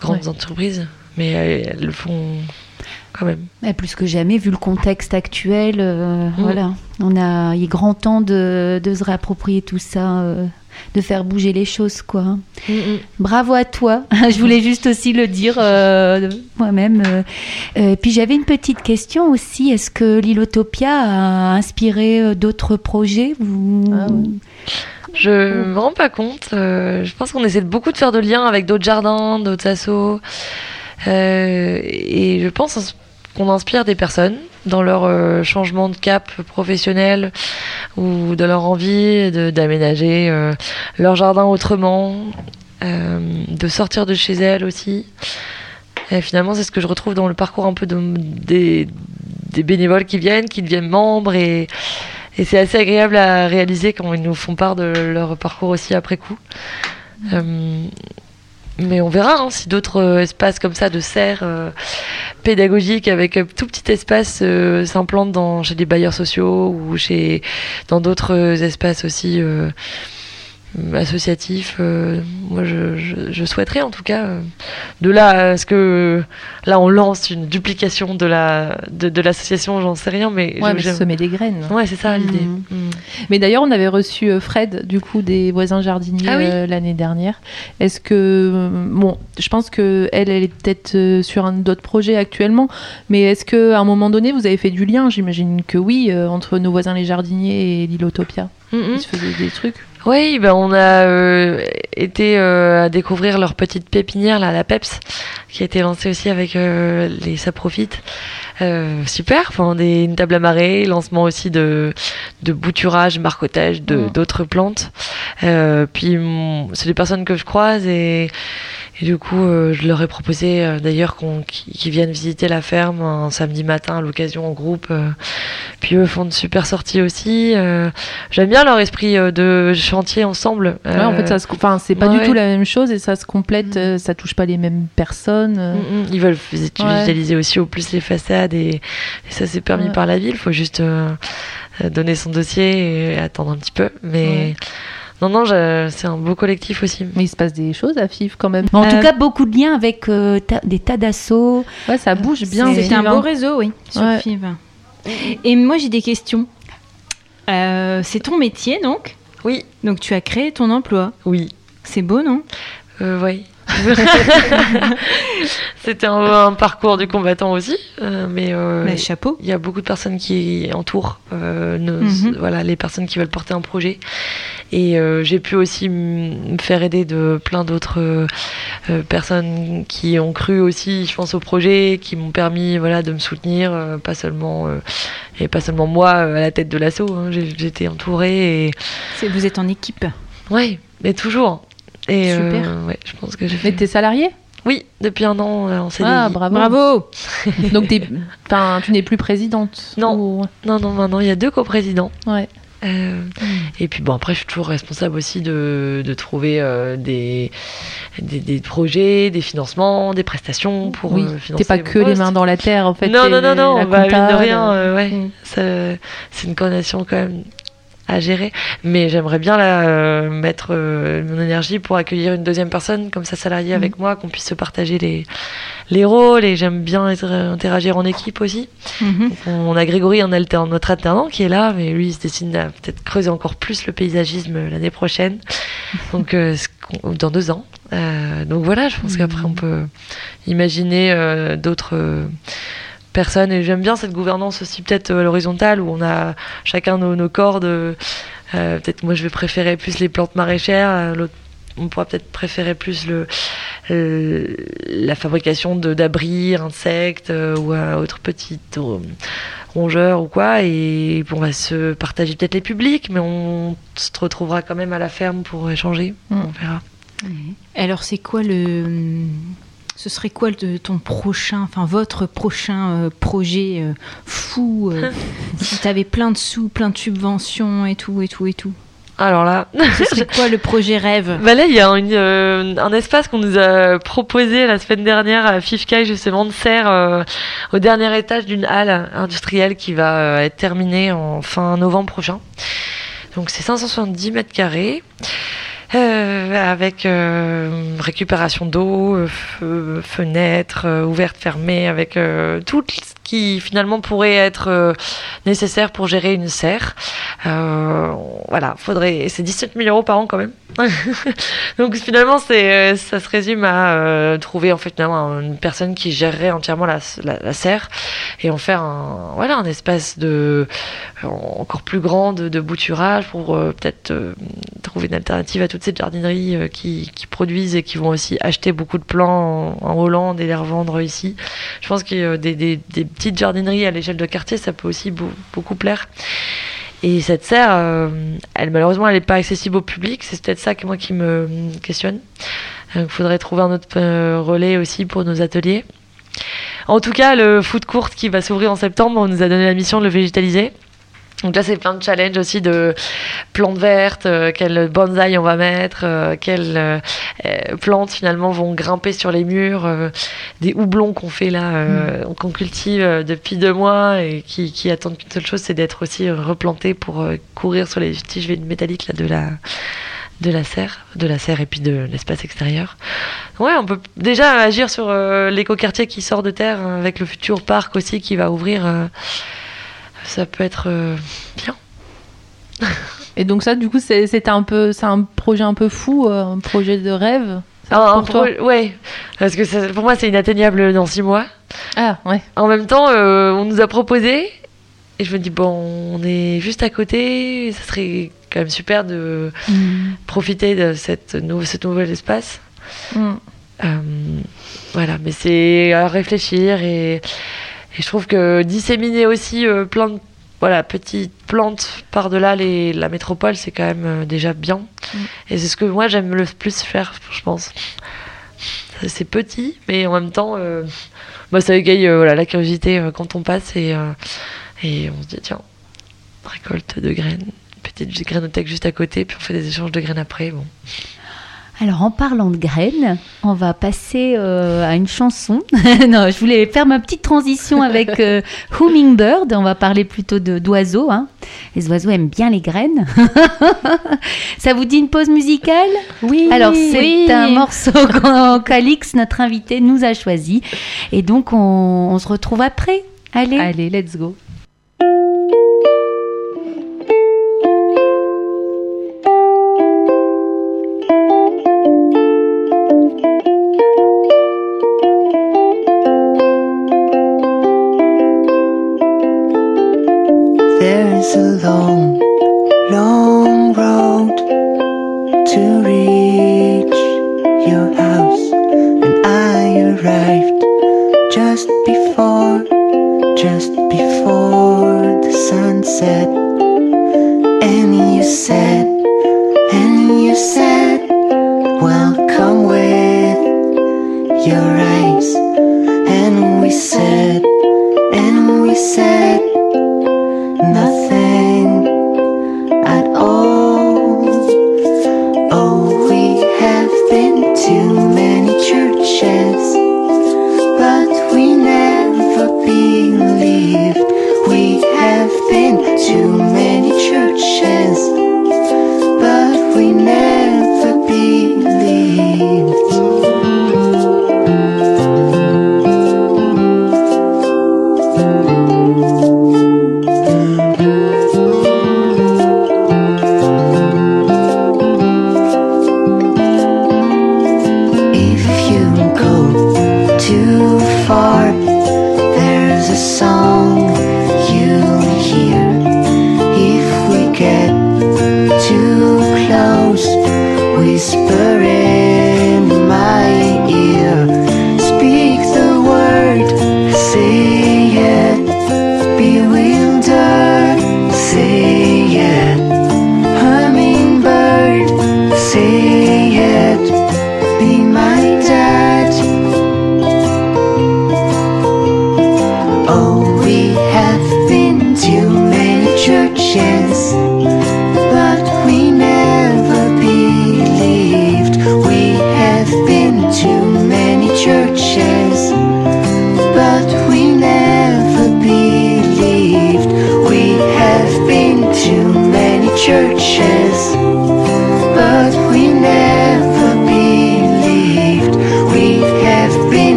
Speaker 5: grandes
Speaker 2: Ouais.
Speaker 5: entreprises, mais elles, elles le font quand même.
Speaker 1: Mais plus que jamais, vu le contexte actuel,
Speaker 5: Mm.
Speaker 1: voilà, on a, il est grand temps de, de se réapproprier tout ça, de faire bouger les choses, quoi. hein. Bravo à toi. *laughs* Je voulais juste aussi le dire euh, moi-même. euh. Euh, puis j'avais une petite question aussi. Est-ce que l'Ilotopia a inspiré d'autres projets Vous-
Speaker 2: Ah.
Speaker 5: Je me rends pas compte. euh, je pense qu'on essaie beaucoup de faire de liens avec d'autres jardins, d'autres assos. Et je pense qu'on inspire des personnes dans leur euh, changement de cap professionnel ou de leur envie d'aménager euh, leur jardin autrement, euh, de sortir de chez elles aussi. Et finalement, c'est ce que je retrouve dans le parcours un peu de- des, des bénévoles qui viennent, qui deviennent membres et, et c'est assez agréable à réaliser quand ils nous font part de leur parcours aussi après coup. Euh, mais on verra hein, si d'autres euh, espaces comme ça de serre euh, pédagogiques avec un tout petit espace euh, s'implantent chez des bailleurs sociaux ou chez dans d'autres euh, espaces aussi euh, associatifs. euh, moi, je, je, je souhaiterais en tout cas euh, de là à ce que là on lance une duplication de la de, de l'association, j'en sais rien, mais
Speaker 2: Ouais, mais semer des graines.
Speaker 5: Ouais, c'est ça
Speaker 1: Mhm.
Speaker 5: l'idée. Mm.
Speaker 2: Mais d'ailleurs, on avait reçu euh, Fred, du coup, des voisins jardiniers
Speaker 5: Ah oui.
Speaker 2: euh, l'année dernière. Est-ce que. euh, Bon, je pense qu'elle, elle est peut-être euh, sur un d'autres projets actuellement, mais est-ce qu'à un moment donné, vous avez fait du lien? J'imagine que oui, euh, entre nos voisins les jardiniers et l'Ilotopia.
Speaker 5: Mm, mm.
Speaker 2: Il se faisait des trucs.
Speaker 5: Oui, ben on a euh, été euh, à découvrir leur petite pépinière, là, la PEPS, qui a été lancée aussi avec euh, les Ça Profite. Euh, super, des, une table à marée, lancement aussi de, de bouturage, marcotage de
Speaker 2: Mhm.
Speaker 5: d'autres plantes. Euh, puis mon- c'est des personnes que je croise et, et du coup euh, je leur ai proposé d'ailleurs qu'on qu'ils viennent visiter la ferme un samedi matin à l'occasion en groupe. puis eux font de super sorties aussi. J'aime bien leur esprit de chantier ensemble.
Speaker 2: Ouais, en fait, ça se... c'est pas
Speaker 5: ouais.
Speaker 2: du tout la même chose et ça se complète.
Speaker 1: Mm.
Speaker 2: euh, ça touche pas les mêmes personnes.
Speaker 5: Mm, mm. Ils veulent visualiser aussi au plus les façades et, ça c'est permis
Speaker 2: Ouais.
Speaker 5: par la ville. Il faut juste euh, donner son dossier et attendre un petit peu. Mais
Speaker 2: Ouais.
Speaker 5: non, non, je- c'est un beau collectif aussi.
Speaker 2: Mais il se passe des choses à FIF quand même.
Speaker 1: Mais en
Speaker 2: Euh,
Speaker 1: tout cas, beaucoup de liens avec euh, ta- des tas d'assauts.
Speaker 2: ouais, ça bouge bien.
Speaker 1: c'est-
Speaker 3: un beau réseau, oui, sur
Speaker 2: Ouais.
Speaker 3: FIV. Et moi, j'ai des questions. Euh, c'est ton métier, donc?
Speaker 5: Oui,
Speaker 3: Donc, tu as créé ton emploi?
Speaker 5: oui.
Speaker 3: C'est beau, non?
Speaker 5: Euh, oui. *laughs* C'était un, un parcours du combattant aussi, euh, mais euh,
Speaker 3: Bah, Chapeau.
Speaker 5: il y a beaucoup de personnes qui entourent euh, nos-
Speaker 3: Mhm.
Speaker 5: voilà, les personnes qui veulent porter un projet. Et j'ai pu aussi me faire aider de plein d'autres personnes qui ont cru aussi, je pense, au projet, qui m'ont permis voilà, de me soutenir, pas seulement, et pas seulement moi à la tête de l'assaut. hein. J'étais entourée et
Speaker 3: Vous êtes en équipe.
Speaker 5: ouais, mais toujours. Et
Speaker 3: Super.
Speaker 5: euh, ouais, je pense que j'ai
Speaker 2: Mais
Speaker 5: fait.
Speaker 2: t'es salarié
Speaker 5: Oui, depuis un an euh, en CDI.
Speaker 2: Ah, bravo.
Speaker 3: Bravo *laughs*
Speaker 2: Donc t'es- tu n'es plus présidente
Speaker 5: Non.
Speaker 2: ou-
Speaker 5: Non, non, maintenant il y a deux coprésidents.
Speaker 2: Ouais.
Speaker 5: Euh. Et puis bon, après, je suis toujours responsable aussi de, de trouver euh, des, des, des projets, des financements, des prestations pour
Speaker 2: Oui,
Speaker 5: euh, financer
Speaker 2: t'es pas que les mains dans la terre en fait.
Speaker 5: non, non, non, non, bah, mine de rien, ouais,
Speaker 2: Mm.
Speaker 5: c'est une coordination quand même à gérer. Mais j'aimerais bien là, euh, mettre euh, mon énergie pour accueillir une deuxième personne comme ça salariée
Speaker 2: Mm.
Speaker 5: avec moi, qu'on puisse se partager les, les rôles et j'aime bien être- interagir en équipe aussi.
Speaker 3: Mhm.
Speaker 5: On a Grégory, alternant, notre alternant qui est là, mais lui, il se destine à peut-être creuser encore plus le paysagisme l'année prochaine, *laughs* donc euh, dans deux ans. Euh, donc voilà, je pense qu'après on peut imaginer euh, d'autres euh, personnes. Et j'aime bien cette gouvernance aussi peut-être euh, à l'horizontale où on a chacun nos, nos cordes. euh, peut-être moi je vais préférer plus les plantes maraîchères, euh, l'autre on pourra peut-être préférer plus le, la fabrication de d'abris, insectes euh, ou un autre petit rongeur ou quoi. Et on va se partager peut-être les publics, mais on se retrouvera quand même à la ferme pour échanger.
Speaker 2: Mm.
Speaker 5: On verra.
Speaker 3: Alors, c'est quoi le. Ce serait quoi le- ton prochain, enfin votre prochain euh, projet euh, fou euh, *laughs* Si t'avais plein de sous, plein de subventions et tout, et tout, et tout?
Speaker 5: Alors là,
Speaker 3: Ce serait quoi le projet rêve? *laughs*
Speaker 5: Bah là il y a une, un espace qu'on nous a proposé la semaine dernière à Fifkai justement de serre au dernier étage d'une halle industrielle qui va être terminée en fin novembre prochain. Donc c'est 570 mètres carrés. Euh, avec euh, récupération d'eau, fe- fenêtres euh, ouvertes, fermées, avec tout ce qui finalement pourrait être euh, nécessaire pour gérer une serre. Euh, voilà, faudrait, c'est 17 000 euros par an quand même. *laughs* Donc finalement, c'est, euh, ça se résume à euh, trouver en fait finalement une personne qui gérerait entièrement la, serre et en faire un, voilà, un espace de encore plus grand de, bouturage pour euh, peut-être euh, trouver une alternative à toutes ces jardineries euh, qui, produisent et qui vont aussi acheter beaucoup de plants en, Hollande et les revendre ici. Je pense que euh, des, des, des petites jardineries à l'échelle de quartier, ça peut aussi beau- beaucoup plaire. Et cette serre, euh, elle malheureusement, elle n'est pas accessible au public. C'est peut-être ça que moi qui me questionne. Il faudrait trouver un autre euh, relais aussi pour nos ateliers. En tout cas, le foot court qui va s'ouvrir en septembre, on nous a donné la mission de le végétaliser. Donc là, c'est plein de challenges aussi de plantes vertes, euh, quelles bonsaï on va mettre, euh, quelles euh, euh, plantes finalement vont grimper sur les murs, des houblons qu'on fait là, euh, qu'on cultive depuis deux mois et qui, qui attendent qu'une seule chose, c'est d'être aussi replantés pour courir sur les tiges métalliques là, de la de la serre, de la serre et puis de l'espace extérieur. Ouais, on peut déjà agir sur l'écoquartier qui sort de terre euh, avec le futur parc aussi qui va ouvrir. Ça peut être euh, bien. *laughs*
Speaker 2: Et donc ça, du coup, c'est c'est un peu, c'est un projet un peu fou, euh, un projet de rêve?
Speaker 5: Ah,
Speaker 2: pour toi?
Speaker 5: ouais, parce que ça- pour moi c'est inatteignable dans six mois.
Speaker 2: Ah ouais.
Speaker 5: En même temps, euh, on nous a proposé et je me dis bon, on est juste à côté, ça serait quand même super de profiter de cette nou- ce nouvel espace.
Speaker 2: Mm.
Speaker 5: Euh, voilà, mais c'est à réfléchir et, et je trouve que disséminer aussi euh, plein de voilà, petites plantes par-delà les- la métropole, c'est quand même euh, déjà bien.
Speaker 2: Mm.
Speaker 5: Et c'est ce que moi j'aime le plus faire, je pense. C'est petit, mais en même temps, euh, bah, ça égaye euh, voilà, la curiosité euh, quand on passe et, et on se dit tiens, récolte de graines, petite grainothèque juste à côté, puis on fait des échanges de graines après. Bon.
Speaker 1: Alors en parlant de graines, on va passer euh, à une chanson. *laughs* non, je voulais faire ma petite transition avec euh, *laughs* Hummingbird. On va parler plutôt de d'oiseaux. hein. Les oiseaux aiment bien les graines. *laughs* Ça vous dit une pause musicale?
Speaker 2: Oui.
Speaker 1: Alors c'est un morceau qu'Alix, notre invité, nous a choisi. Et donc on, on se retrouve après. Allez.
Speaker 2: Allez, let's go.
Speaker 7: There's a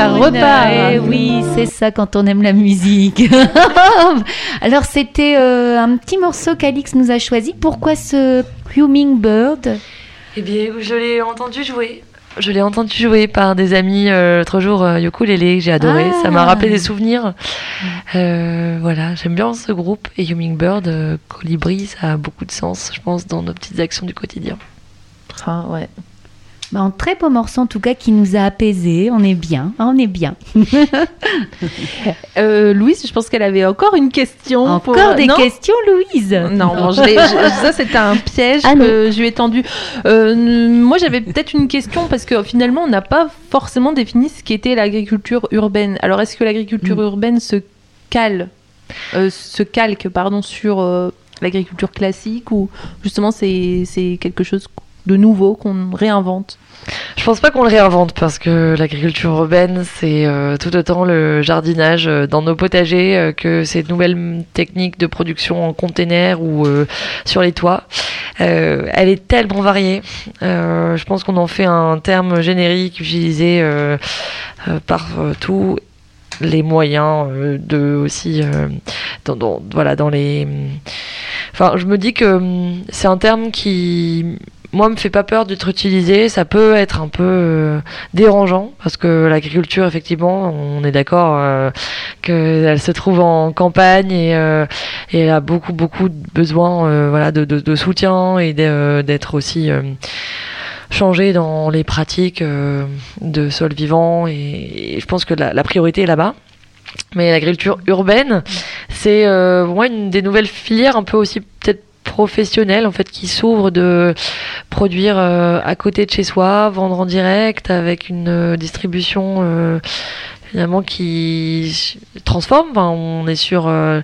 Speaker 2: ça repart.
Speaker 1: Eh oui, c'est ça quand on aime la musique. *laughs* Alors c'était euh, un petit morceau qu'Alix nous a choisi. Pourquoi ce Hummingbird?
Speaker 5: Eh bien, je l'ai entendu jouer. Je l'ai entendu jouer par des amis euh, l'autre jour, euh, ukulélé, que j'ai adoré.
Speaker 1: Ah.
Speaker 5: Ça m'a rappelé des souvenirs. Euh, voilà, j'aime bien ce groupe. Et Hummingbird, euh, Colibri, ça a beaucoup de sens, je pense, dans nos petites actions du quotidien.
Speaker 2: Ah, ouais.
Speaker 1: Bah, Un très beau morceau en tout cas qui nous a apaisés. On est bien, hein, on est bien. *laughs*
Speaker 2: Euh, Louise, je pense qu'elle avait encore une question.
Speaker 1: Encore
Speaker 2: pour-
Speaker 1: des
Speaker 2: Non
Speaker 1: questions, Louise
Speaker 2: Non, bon, je ça c'était un piège
Speaker 4: Ah,
Speaker 2: que je lui ai tendu. Euh, moi j'avais peut-être une question parce que finalement on n'a pas forcément défini ce qu'était l'agriculture urbaine. Alors est-ce que l'agriculture
Speaker 1: Mm.
Speaker 2: urbaine se cale, euh, se calque pardon sur l'agriculture classique ou justement c'est quelque chose de nouveau qu'on réinvente
Speaker 5: Je pense pas qu'on le réinvente parce que l'agriculture urbaine, c'est euh, tout autant le jardinage euh, dans nos potagers euh, que ces nouvelles techniques de production en container ou sur les toits. Elle est tellement variée. Je pense qu'on en fait un terme générique utilisé par tous les moyens de aussi dans- voilà dans les enfin je me dis que hum, c'est un terme qui moi me fait pas peur d'être utilisé. Ça peut être un peu euh, dérangeant parce que l'agriculture effectivement on est d'accord euh, qu'elle se trouve en campagne et, euh, et elle a beaucoup beaucoup de besoin euh, voilà de, de, de soutien et d'être aussi euh, changée dans les pratiques euh, de sol vivant. Et, et je pense que la, la priorité est là-bas. Mais l'agriculture urbaine c'est euh, pour moi une des nouvelles filières un peu aussi peut-être professionnelles en fait qui s'ouvre de produire euh, à côté de chez soi vendre en direct avec une euh, distribution euh, qui transforme on est sur de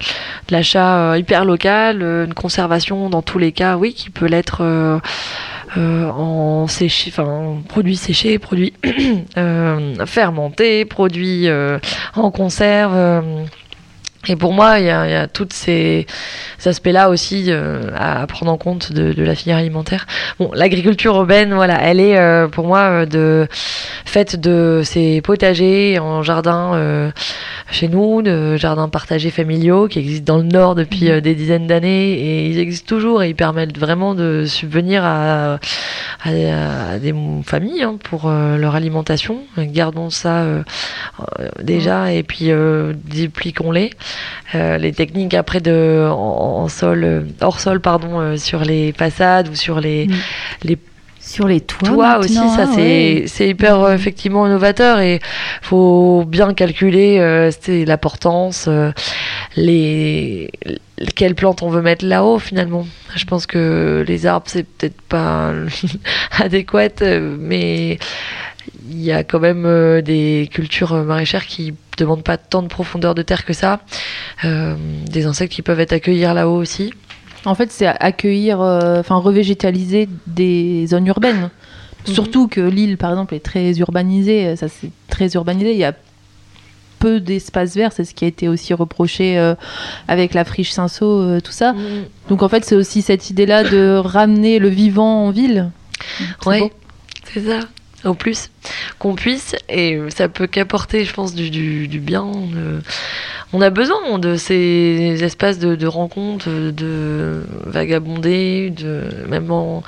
Speaker 5: l'achat hyper local une conservation dans tous les cas oui qui peut l'être en séché, produits séchés, produits *coughs* fermentés, produits en conserve. Et pour moi, il y a, a tous ces, aspects-là aussi euh, à prendre en compte de, de la filière alimentaire. Bon, l'agriculture urbaine, voilà, elle est euh, pour moi euh, de faite de ces potagers en jardin euh, chez nous, de jardins partagés familiaux qui existent dans le Nord depuis euh, des dizaines d'années et ils existent toujours et ils permettent vraiment de subvenir à, à, à des familles hein, pour euh, leur alimentation. Gardons ça déjà et puis dupliquons-les. Euh, les techniques après de en, en sol euh, hors sol pardon euh, sur les façades ou sur les
Speaker 1: Mm.
Speaker 5: les
Speaker 1: Sur les toits.
Speaker 5: toi aussi, ça c'est
Speaker 1: ouais.
Speaker 5: c'est hyper euh, effectivement innovateur et faut bien calculer euh, l'importance, euh, les quelles plantes on veut mettre là-haut finalement. Je pense que les arbres c'est peut-être pas *laughs* adéquat, mais il y a quand même euh, des cultures euh, maraîchères qui demandent pas tant de profondeur de terre que ça, Euh, des insectes qui peuvent être accueillis là-haut aussi.
Speaker 2: En fait, c'est accueillir, enfin revégétaliser des zones urbaines.
Speaker 5: Mhm.
Speaker 2: Surtout que l'île, par exemple, est très urbanisée. Ça, c'est très urbanisé. Il y a peu d'espaces verts. C'est ce qui a été aussi reproché euh, avec la friche Cinsault, euh, tout ça. Donc, en fait, c'est aussi cette idée-là de ramener le vivant en ville.
Speaker 5: Ouais, c'est ça. Au plus, qu'on puisse, et ça peut qu'apporter, je pense, du, du, du bien. de- On a besoin de ces espaces de, de rencontres, de vagabonder, de même en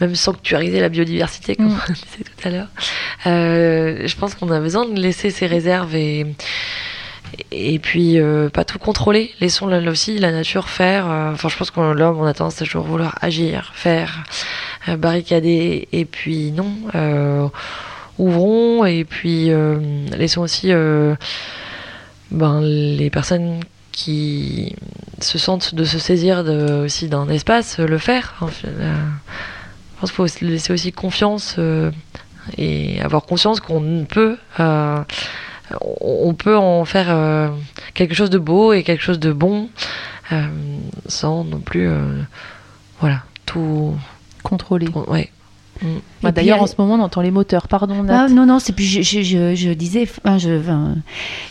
Speaker 5: même sanctuariser la biodiversité, comme
Speaker 2: Mm.
Speaker 5: on disait tout à l'heure. Euh, je pense qu'on a besoin de laisser ces réserves et et puis euh, pas tout contrôler. Laissons là, aussi la nature faire. euh, Enfin, je pense que l'homme on a tendance à toujours vouloir agir, faire, euh, barricader. Et puis non, euh, ouvrons et puis euh, laissons aussi ben, les personnes qui se sentent de se saisir aussi d'un espace le faire. Je pense qu'il faut se laisser aussi confiance et avoir conscience qu'on peut on peut en faire quelque chose de beau et quelque chose de bon sans non plus voilà tout
Speaker 2: Contrôler.
Speaker 5: ouais
Speaker 2: Bah,
Speaker 1: Et
Speaker 2: D'ailleurs,
Speaker 1: puis,
Speaker 2: en ce moment, on entend les moteurs. Pardon,
Speaker 1: Ah, non, non, c'est puis je, je, je, je disais, enfin, je, enfin,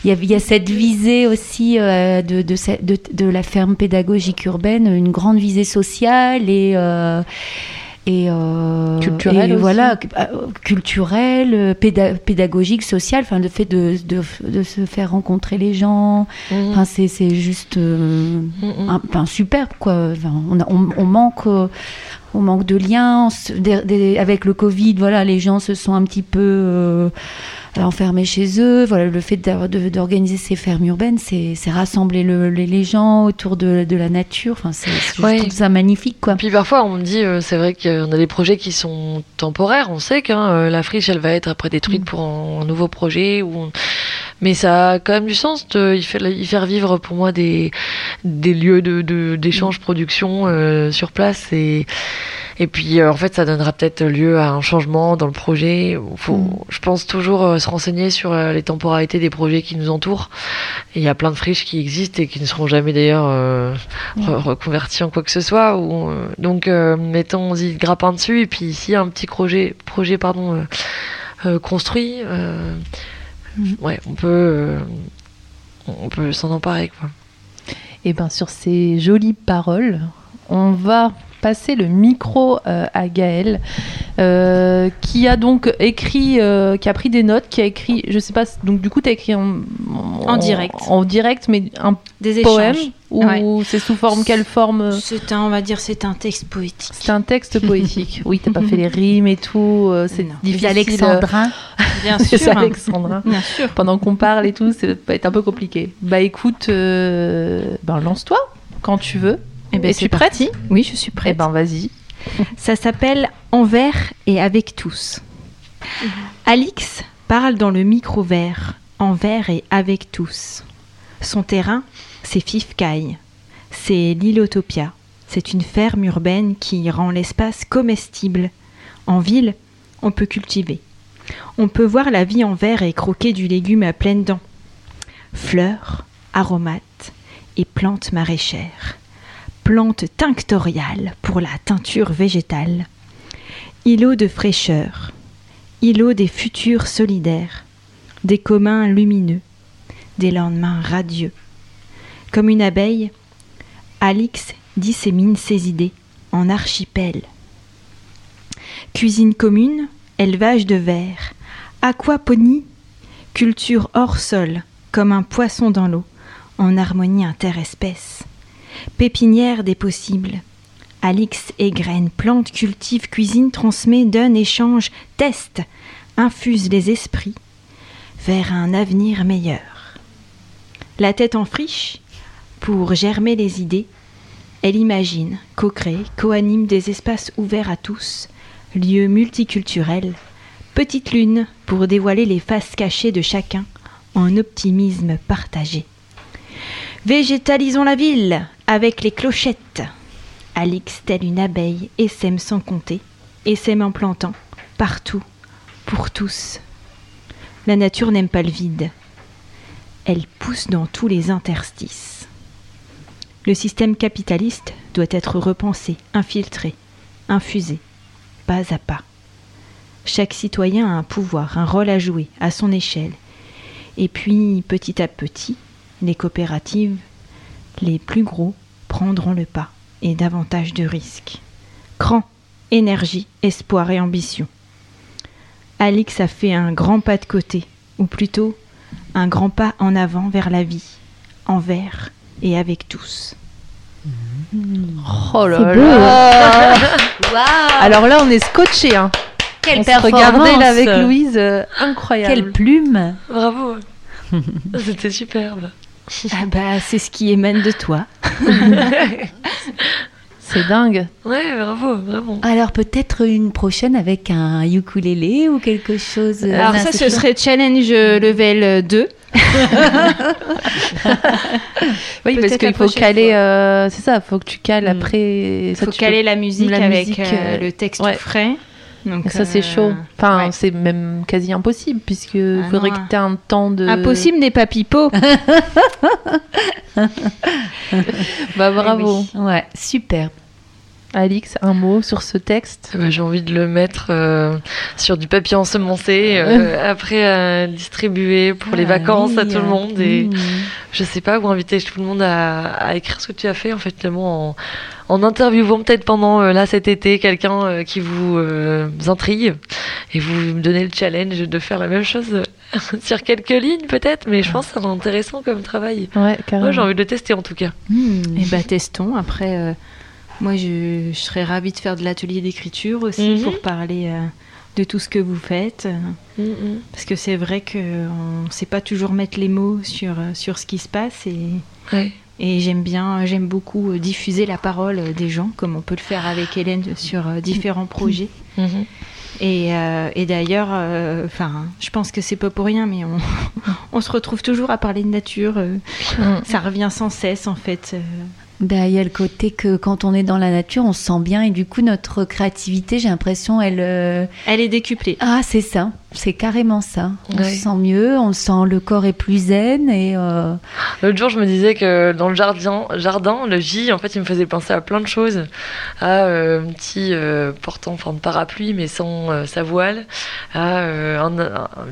Speaker 1: il y a, il y a cette visée aussi euh, de, de, de, de la ferme pédagogique urbaine, une grande visée sociale et euh, et euh,
Speaker 2: Culturelle
Speaker 1: et voilà, euh, culturelle, euh, péda- pédagogique, sociale, enfin le fait de, de, de se faire rencontrer les gens, enfin c'est c'est juste euh,
Speaker 5: Mm, mm.
Speaker 1: un- quoi. On, a- on, on manque euh, on manque de liens avec le Covid. Voilà, les gens se sont un petit peu euh, enfermés chez eux. Voilà, le fait de- d'organiser ces fermes urbaines, c'est rassembler le- les, les gens autour de, de la nature. Enfin, c'est
Speaker 5: Ouais.
Speaker 1: je trouve ça magnifique quoi.
Speaker 5: Puis parfois on me dit, euh, c'est vrai qu'on a des projets qui sont temporaires, on sait que hein, euh, la friche elle va être après détruite
Speaker 1: Mm.
Speaker 5: pour un, un nouveau projet, ou on- mais ça a quand même du sens de y faire, vivre pour moi des, des lieux d'échange, de, d'échange production euh, sur place et, Et puis, euh, en fait, ça donnera peut-être lieu à un changement dans le projet. Faut,
Speaker 1: Mm.
Speaker 5: je pense, toujours se renseigner sur euh, les temporalités des projets qui nous entourent. Et il y a plein de friches qui existent et qui ne seront jamais d'ailleurs euh, re- reconverties en quoi que ce soit. Ou, euh, donc, euh, mettons-y grappin dessus. Et puis, s'il y a un petit projet, projet pardon, construit,
Speaker 1: Mm.
Speaker 5: ouais, on peut, on peut s'en emparer. Quoi.
Speaker 2: Et bien sur ces jolies paroles, on va passer le micro à Gaël, euh, qui a donc écrit, euh, qui a pris des notes, qui a écrit, je sais pas, donc du coup tu as écrit en,
Speaker 3: En direct.
Speaker 2: en direct, mais un
Speaker 3: Des
Speaker 2: poème ou
Speaker 3: Ouais.
Speaker 2: c'est sous forme quelle forme euh,
Speaker 3: C'est un, on va dire, c'est un texte poétique.
Speaker 2: C'est un texte poétique. Oui, t'as pas fait les rimes et tout, euh, c'est
Speaker 3: Non.
Speaker 2: difficile.
Speaker 1: Les alexandrins.
Speaker 3: Bien *laughs* sûr.
Speaker 2: alexandrins.
Speaker 3: Bien sûr.
Speaker 2: Pendant qu'on parle et tout, être un peu compliqué. Bah écoute, euh, ben lance-toi quand tu veux.
Speaker 3: Eh ben,
Speaker 2: Et
Speaker 3: c'est
Speaker 2: tu prête
Speaker 3: parti. Oui, je suis
Speaker 2: Eh
Speaker 3: prête.
Speaker 2: ben vas-y.
Speaker 3: Ça s'appelle Envers et avec tous. Alix parle dans le micro vert, envers et avec tous. Son terrain, c'est Fifcaille. C'est l'Ilotopia. C'est une ferme urbaine qui rend l'espace comestible. En ville, on peut cultiver. On peut voir la vie en verre et croquer du légume à pleines dents. Fleurs, aromates et plantes maraîchères. Plantes tinctoriales pour la teinture végétale. Îlot de fraîcheur. Îlot des futurs solidaires. Des communs lumineux. Des lendemains radieux. Comme une abeille, Alix dissémine ses idées en archipel. Cuisine commune, élevage de vers, aquaponie, culture hors sol, comme un poisson dans l'eau, en harmonie interespèce. Pépinière des possibles. Alix égrène, plante, cultive, cuisine, transmet, donne, échange, teste, infuse les esprits vers un avenir meilleur. La tête en friche, pour germer les idées, elle imagine, co-crée, co-anime des espaces ouverts à tous, lieux multiculturels, petite lune pour dévoiler les faces cachées de chacun en optimisme partagé. Végétalisons la ville avec les clochettes. Alix, telle une abeille, essaime sans compter, essaime en plantant, partout, pour tous. La nature n'aime pas le vide. Elle pousse dans tous les interstices. Le système capitaliste doit être repensé, infiltré, infusé, pas à pas. Chaque citoyen a un pouvoir, un rôle à jouer, à son échelle. Et puis, petit à petit, les coopératives, les plus gros, prendront le pas et davantage de risques. Cran, énergie, espoir et ambition. Alix a fait un grand pas de côté, ou plutôt un grand pas en avant vers la vie, envers et avec tous.
Speaker 2: Oh là
Speaker 4: beau.
Speaker 2: là. *laughs*
Speaker 1: Waouh
Speaker 2: Alors là, on est scotché. Hein.
Speaker 1: Quelle
Speaker 2: on
Speaker 1: performance
Speaker 2: là avec Louise, euh, incroyable.
Speaker 1: Quelle plume
Speaker 5: Bravo. *laughs* C'était superbe.
Speaker 3: Ah bah, c'est ce qui émane de toi. *laughs*
Speaker 2: C'est dingue.
Speaker 5: Ouais, bravo, vraiment.
Speaker 1: Alors peut-être une prochaine avec un ukulélé ou quelque chose. euh,
Speaker 3: Alors ça, ce serait challenge euh, level 2. *laughs*
Speaker 2: Oui, parce qu'il faut
Speaker 3: prochaine
Speaker 2: caler. euh, c'est ça, faut que tu cales
Speaker 1: Mm.
Speaker 2: après.
Speaker 3: Faut
Speaker 2: tu
Speaker 3: caler
Speaker 2: peux-
Speaker 3: la musique
Speaker 2: la
Speaker 3: avec
Speaker 2: musique,
Speaker 3: euh,
Speaker 2: euh,
Speaker 3: le texte
Speaker 2: ouais.
Speaker 3: frais. Donc,
Speaker 2: Ça, c'est
Speaker 3: euh,
Speaker 2: chaud. Enfin,
Speaker 3: ouais.
Speaker 2: c'est même quasi impossible, puisque
Speaker 3: Ah
Speaker 2: faudrait
Speaker 3: non,
Speaker 2: que tu aies un temps de.
Speaker 3: Impossible n'est pas pipeau. *laughs*
Speaker 2: Bah, bravo.
Speaker 1: Ouais, super.
Speaker 2: Alix, un mot sur ce texte?
Speaker 5: Bah, J'ai envie de le mettre euh, sur du papier ensemencé, euh, *laughs* après à distribuer pour les
Speaker 1: Ah
Speaker 5: vacances à
Speaker 1: oui,
Speaker 5: tout le
Speaker 1: euh,
Speaker 5: monde. Et
Speaker 1: mm.
Speaker 5: je sais pas, ou inviter tout le monde à, à écrire ce que tu as fait, en fait, en, en interviewant peut-être pendant euh, là cet été quelqu'un euh, qui vous euh, intrigue et vous me donnez le challenge de faire la même chose *laughs* sur quelques lignes peut-être, mais je pense que c'est intéressant comme travail.
Speaker 2: Ouais, carrément.
Speaker 5: Moi, j'ai envie de le tester en tout cas.
Speaker 1: Mm.
Speaker 3: Et bah testons. Après, euh, moi je, je serais ravie de faire de l'atelier d'écriture aussi
Speaker 5: Mhm.
Speaker 3: pour parler euh, de tout ce que vous faites.
Speaker 5: Mm,
Speaker 3: Parce que c'est vrai qu'on ne sait pas toujours mettre les mots sur, euh, sur ce qui se passe. Et,
Speaker 5: Ouais.
Speaker 3: et j'aime bien, j'aime beaucoup euh, diffuser la parole des gens, comme on peut le faire avec Hélène sur différents projets.
Speaker 5: Mhm.
Speaker 3: Et, euh, et d'ailleurs, euh, je pense que c'est pas pour rien, mais on, *laughs* on se retrouve toujours à parler de nature. ça revient sans cesse, en fait.
Speaker 1: Ben, il y a le côté que quand on est dans la nature, on se sent bien et du coup notre créativité, j'ai l'impression, elle. euh,
Speaker 3: Elle est décuplée.
Speaker 1: Ah, c'est ça, c'est carrément ça. On
Speaker 5: Ouais.
Speaker 1: se sent mieux, on sent le corps est plus zen et. euh,
Speaker 5: L'autre jour, je me disais que dans le jardin, jardin, le J, en fait, il me faisait penser à plein de choses. À euh, un petit euh, portant en forme de parapluie, mais sans sa voile. À un,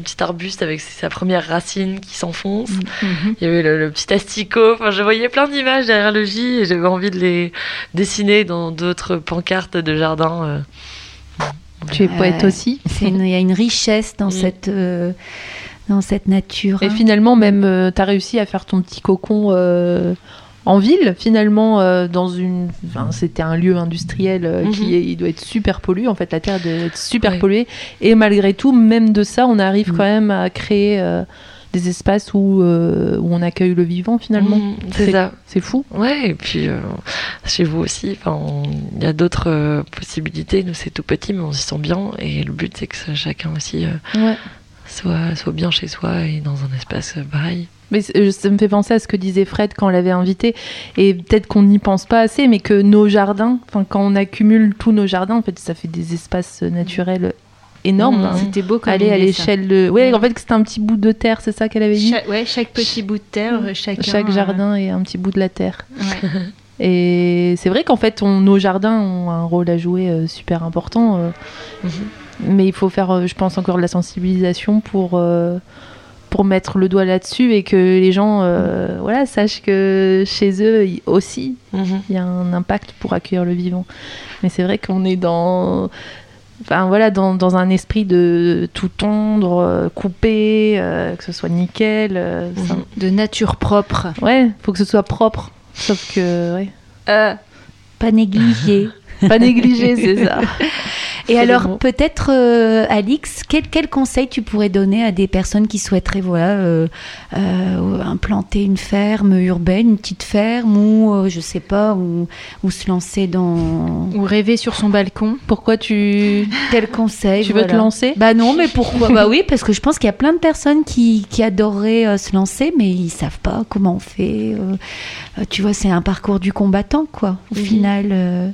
Speaker 5: petit arbuste avec sa première racine qui s'enfonce.
Speaker 3: Mhm.
Speaker 5: Il y avait le, le petit asticot. Enfin, je voyais plein d'images derrière le J et j'avais envie de les dessiner dans d'autres pancartes de jardin. Euh.
Speaker 2: Tu es poète
Speaker 1: Ouais.
Speaker 2: aussi. *laughs*
Speaker 1: Il y a une richesse dans
Speaker 5: Mm.
Speaker 1: cette. euh, dans cette nature.
Speaker 2: Et
Speaker 1: hein.
Speaker 2: finalement, même, tu as réussi à faire ton petit cocon euh, en ville, finalement, euh, dans une. enfin, C'était un lieu industriel euh, qui est- il doit être super pollué. En fait, la terre doit être super polluée. Et malgré tout, même de ça, on arrive
Speaker 1: Mhm.
Speaker 2: quand même à créer euh, des espaces où, euh, où on accueille le vivant, finalement.
Speaker 5: Mhm, c'est ça.
Speaker 2: C'est fou.
Speaker 5: Ouais, et puis euh, chez vous aussi, il y a d'autres euh, possibilités. Nous, c'est tout petit, mais on s'y sent bien. Et le but, c'est que ça- chacun aussi
Speaker 2: Ouais.
Speaker 5: soit, soit bien chez soi et dans un espace pareil.
Speaker 2: Mais ça me fait penser à ce que disait Fred quand on l'avait invité, et peut-être qu'on n'y pense pas assez, mais que nos jardins, quand on accumule tous nos jardins, en fait, ça fait des espaces naturels énormes.
Speaker 5: Mhm.
Speaker 2: hein.
Speaker 3: C'était beau comme
Speaker 2: Aller à l'échelle de. Ouais, en fait, c'était un petit bout de terre, c'est ça qu'elle avait dit.
Speaker 3: Cha- ouais, chaque petit bout de terre, euh, chacun,
Speaker 2: Chaque
Speaker 3: euh,
Speaker 2: jardin est un petit bout de la terre.
Speaker 3: ouais. *laughs*
Speaker 2: Et c'est vrai qu'en fait, on- nos jardins ont un rôle à jouer euh, super important. euh, mais il faut faire, euh, je pense, encore de la sensibilisation pour, pour mettre le doigt là-dessus et que les gens euh, voilà, sachent que chez eux il- aussi,
Speaker 5: Mhm.
Speaker 2: il y a un impact pour accueillir le vivant. Mais c'est vrai qu'on est dans. Enfin voilà, dans, dans un esprit de tout tondre, euh, couper, euh, que ce soit nickel. euh, ça-.
Speaker 3: De nature propre.
Speaker 2: Ouais, faut que ce soit propre. Sauf que, ouais.
Speaker 1: Euh, pas négligé.
Speaker 2: Pas négligé, c'est ça. *laughs*
Speaker 1: Et alors, peut-être, euh, Alix, quel, quel conseil tu pourrais donner à des personnes qui souhaiteraient voilà, euh, euh, implanter une ferme urbaine, une petite ferme, ou je sais pas, ou, ou se lancer dans.
Speaker 3: Ou rêver sur son balcon.
Speaker 2: Pourquoi tu,
Speaker 1: Quel conseil
Speaker 2: tu veux te lancer
Speaker 1: Bah non, mais pourquoi? Bah oui, parce que je pense qu'il y a plein de personnes qui, qui adoreraient se lancer, mais ils savent pas comment on fait. tu vois, c'est un parcours du combattant, quoi. Au final,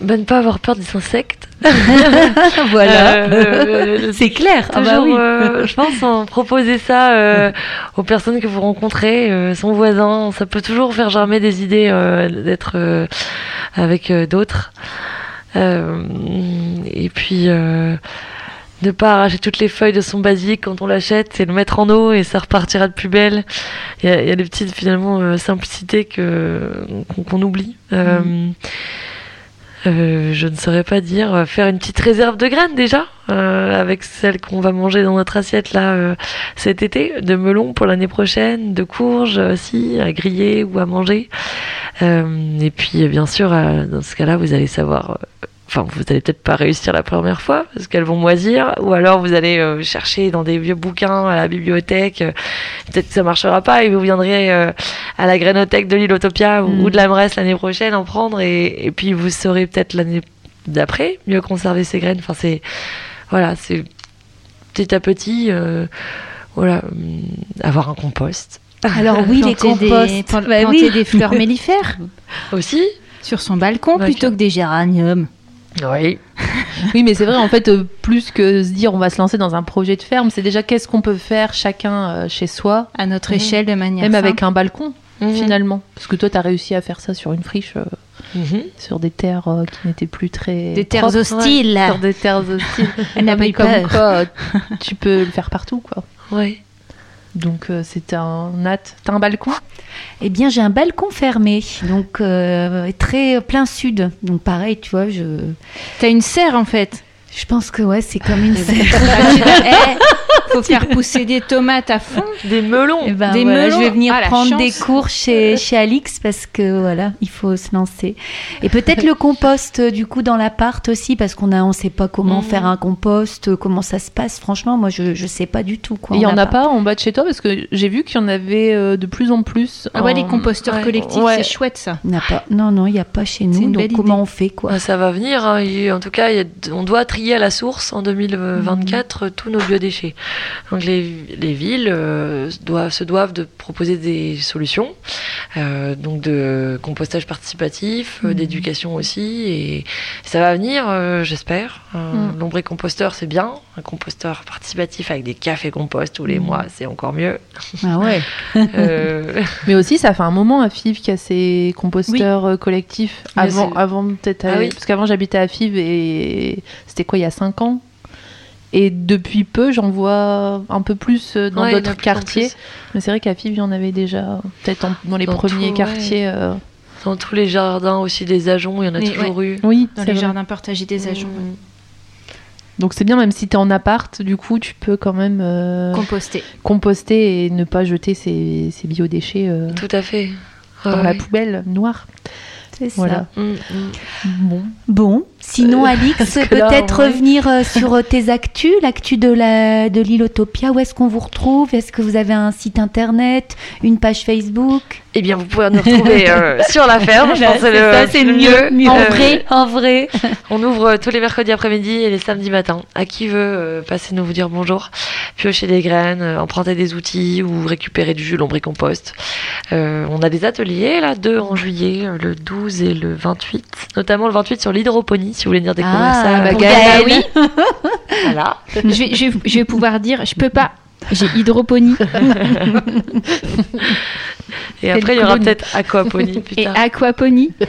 Speaker 5: Bah, ne pas avoir peur des insectes. *laughs*
Speaker 1: voilà.
Speaker 5: Euh,
Speaker 1: c'est clair. Ah bah
Speaker 5: Toujours,
Speaker 1: oui.
Speaker 5: euh, je pense, en proposer ça euh, aux personnes que vous rencontrez, son voisin, ça peut toujours faire germer des idées d'être avec d'autres. Et puis, ne pas arracher toutes les feuilles de son basique quand on l'achète, c'est le mettre en eau et ça repartira de plus belle. Il y a, il y a des petites finalement simplicités que qu'on oublie. Euh, euh, je ne saurais pas dire euh, faire une petite réserve de graines déjà euh, avec celles qu'on va manger dans notre assiette là cet été de melons pour l'année prochaine de courges aussi à griller ou à manger. Et puis bien sûr dans ce cas-là vous allez savoir Enfin, vous allez peut-être pas réussir la première fois parce qu'elles vont moisir, ou alors vous allez euh, chercher dans des vieux bouquins à la bibliothèque. euh, peut-être que ça marchera pas et vous viendrez euh, à la grainothèque de l'île Utopia ou,
Speaker 2: Mm.
Speaker 5: ou de la Bresse l'année prochaine en prendre et, et puis vous saurez peut-être l'année d'après mieux conserver ces graines. Enfin, c'est voilà, c'est petit à petit, euh, voilà, hum, avoir un compost
Speaker 1: Alors oui, *laughs* les
Speaker 3: des-
Speaker 1: composts.
Speaker 3: plan-
Speaker 1: Bah
Speaker 3: planter
Speaker 1: oui.
Speaker 3: des fleurs *laughs* mellifères
Speaker 5: aussi.
Speaker 3: sur son balcon
Speaker 5: Ouais,
Speaker 3: plutôt que des géraniums.
Speaker 5: Oui. *laughs*
Speaker 2: Oui, mais c'est vrai, en fait, euh, plus que se dire on va se lancer dans un projet de ferme, c'est déjà qu'est-ce qu'on peut faire chacun euh, chez soi,
Speaker 3: À notre
Speaker 5: Mhm.
Speaker 3: échelle de manière
Speaker 2: même avec un balcon,
Speaker 5: Mhm.
Speaker 2: finalement. Parce que toi, tu as réussi à faire ça sur une friche, euh,
Speaker 5: Mhm.
Speaker 2: sur des terres euh, qui n'étaient plus très.
Speaker 3: des terres
Speaker 2: propres.
Speaker 3: hostiles.
Speaker 2: Sur des terres hostiles. *laughs*
Speaker 3: Elle n'a pas eu
Speaker 2: comme
Speaker 3: peur.
Speaker 2: quoi, tu peux le faire partout, quoi.
Speaker 5: Ouais.
Speaker 2: Donc, euh, c'est un nat. T'as un balcon?
Speaker 1: Eh bien, j'ai un balcon fermé, donc euh, très plein sud. Donc pareil, tu vois, je,
Speaker 3: T'as une serre en fait?
Speaker 1: je pense que ouais, c'est comme une *laughs* serre. *laughs*
Speaker 3: eh, *laughs* faut faire pousser des tomates à fond.
Speaker 5: Des melons.
Speaker 1: Eh ben,
Speaker 3: Des
Speaker 1: voilà,
Speaker 3: melons.
Speaker 1: je vais venir
Speaker 3: Ah,
Speaker 1: prendre
Speaker 3: chance.
Speaker 1: des cours chez, chez Alix parce que voilà, il faut se lancer. Et peut-être le compost euh, du coup dans l'appart aussi parce qu'on a, on sait pas comment
Speaker 5: Mhm.
Speaker 1: faire un compost, euh, comment ça se passe. Franchement, moi je, je sais pas du tout quoi.
Speaker 2: Il y en a pas en bas de chez toi Parce que j'ai vu qu'il y en avait euh, de plus en plus.
Speaker 3: Ah ouais,
Speaker 2: en-
Speaker 3: les composteurs
Speaker 5: ouais.
Speaker 3: collectifs,
Speaker 2: Ouais.
Speaker 3: c'est chouette ça.
Speaker 1: N'y a pas. Non non, il y a pas chez nous. Donc comment
Speaker 3: idée.
Speaker 1: on fait quoi?
Speaker 5: Ah, ça va venir. hein. En tout cas, on doit trier à la source en 2024 tous nos biodéchets. Donc les, les villes euh, doivent, se doivent de proposer des solutions, euh, donc de compostage participatif, euh,
Speaker 2: Mhm.
Speaker 5: d'éducation aussi, et ça va venir, euh, j'espère.
Speaker 2: Mhm.
Speaker 5: Lombricomposteur, c'est bien. Un composteur participatif avec des cafés compost tous les
Speaker 2: Mhm.
Speaker 5: mois, c'est encore mieux.
Speaker 1: Ah ouais. *laughs*
Speaker 2: Mais aussi, ça fait un moment à FIV qu'il y a ces composteurs collectifs.
Speaker 5: Mais
Speaker 2: Avant, avant peut-être.
Speaker 5: Ah oui.
Speaker 2: Parce qu'avant, j'habitais à FIV et c'était quoi, il y a 5 ans? Et depuis peu, j'en vois un peu plus euh, dans
Speaker 5: ouais,
Speaker 2: d'autres quartiers. Mais c'est vrai qu'à FIV, il y en avait déjà, peut-être en- dans les
Speaker 5: Dans
Speaker 2: premiers
Speaker 5: tout, ouais.
Speaker 2: quartiers. euh,
Speaker 5: Dans tous les jardins aussi des ajoncs, il y en a
Speaker 3: Mais
Speaker 5: toujours eu.
Speaker 2: Oui,
Speaker 3: Dans
Speaker 2: c'est
Speaker 3: les
Speaker 2: vrai.
Speaker 3: jardins partagés des agents.
Speaker 5: Mm.
Speaker 2: Donc c'est bien, même si tu es en appart, du coup, tu peux quand même euh,
Speaker 3: Compostés.
Speaker 2: composter et ne pas jeter ces, ces biodéchets euh,
Speaker 5: Tout à fait.
Speaker 2: dans
Speaker 5: Ouais,
Speaker 2: la poubelle noire.
Speaker 1: C'est ça.
Speaker 2: Voilà.
Speaker 5: Mm, mm.
Speaker 2: Bon.
Speaker 1: Bon, sinon
Speaker 2: Euh,
Speaker 1: Alix, peut-être revenir euh, sur euh, tes actus, l'actu de la de l'île Utopia. Où est-ce qu'on vous retrouve? Est-ce que vous avez un site internet, une page Facebook?
Speaker 5: Eh bien, vous pouvez nous retrouver euh, *laughs* sur la ferme. Je pense que c'est le,
Speaker 1: mieux.
Speaker 5: mieux.
Speaker 1: En
Speaker 5: Euh,
Speaker 1: vrai, en vrai. *laughs*
Speaker 5: On ouvre tous les mercredis après-midi et les samedis matins. À qui veut euh, passer nous vous dire bonjour, piocher des graines, euh, emprunter des outils ou récupérer du jus lombricompost. Euh, on a des ateliers là, deux en juillet, le 12 et le 28, notamment le 28 sur l'hydroponie, si vous voulez venir découvrir
Speaker 1: Ah,
Speaker 5: ça.
Speaker 1: bah, Gaëlle.
Speaker 3: oui. *laughs*
Speaker 5: Voilà.
Speaker 3: je, vais, je, vais, je vais pouvoir dire, je peux pas. J'ai hydroponie *laughs*
Speaker 5: Et après, il y aura peut-être aquaponie plus
Speaker 3: et aquaponie. *laughs*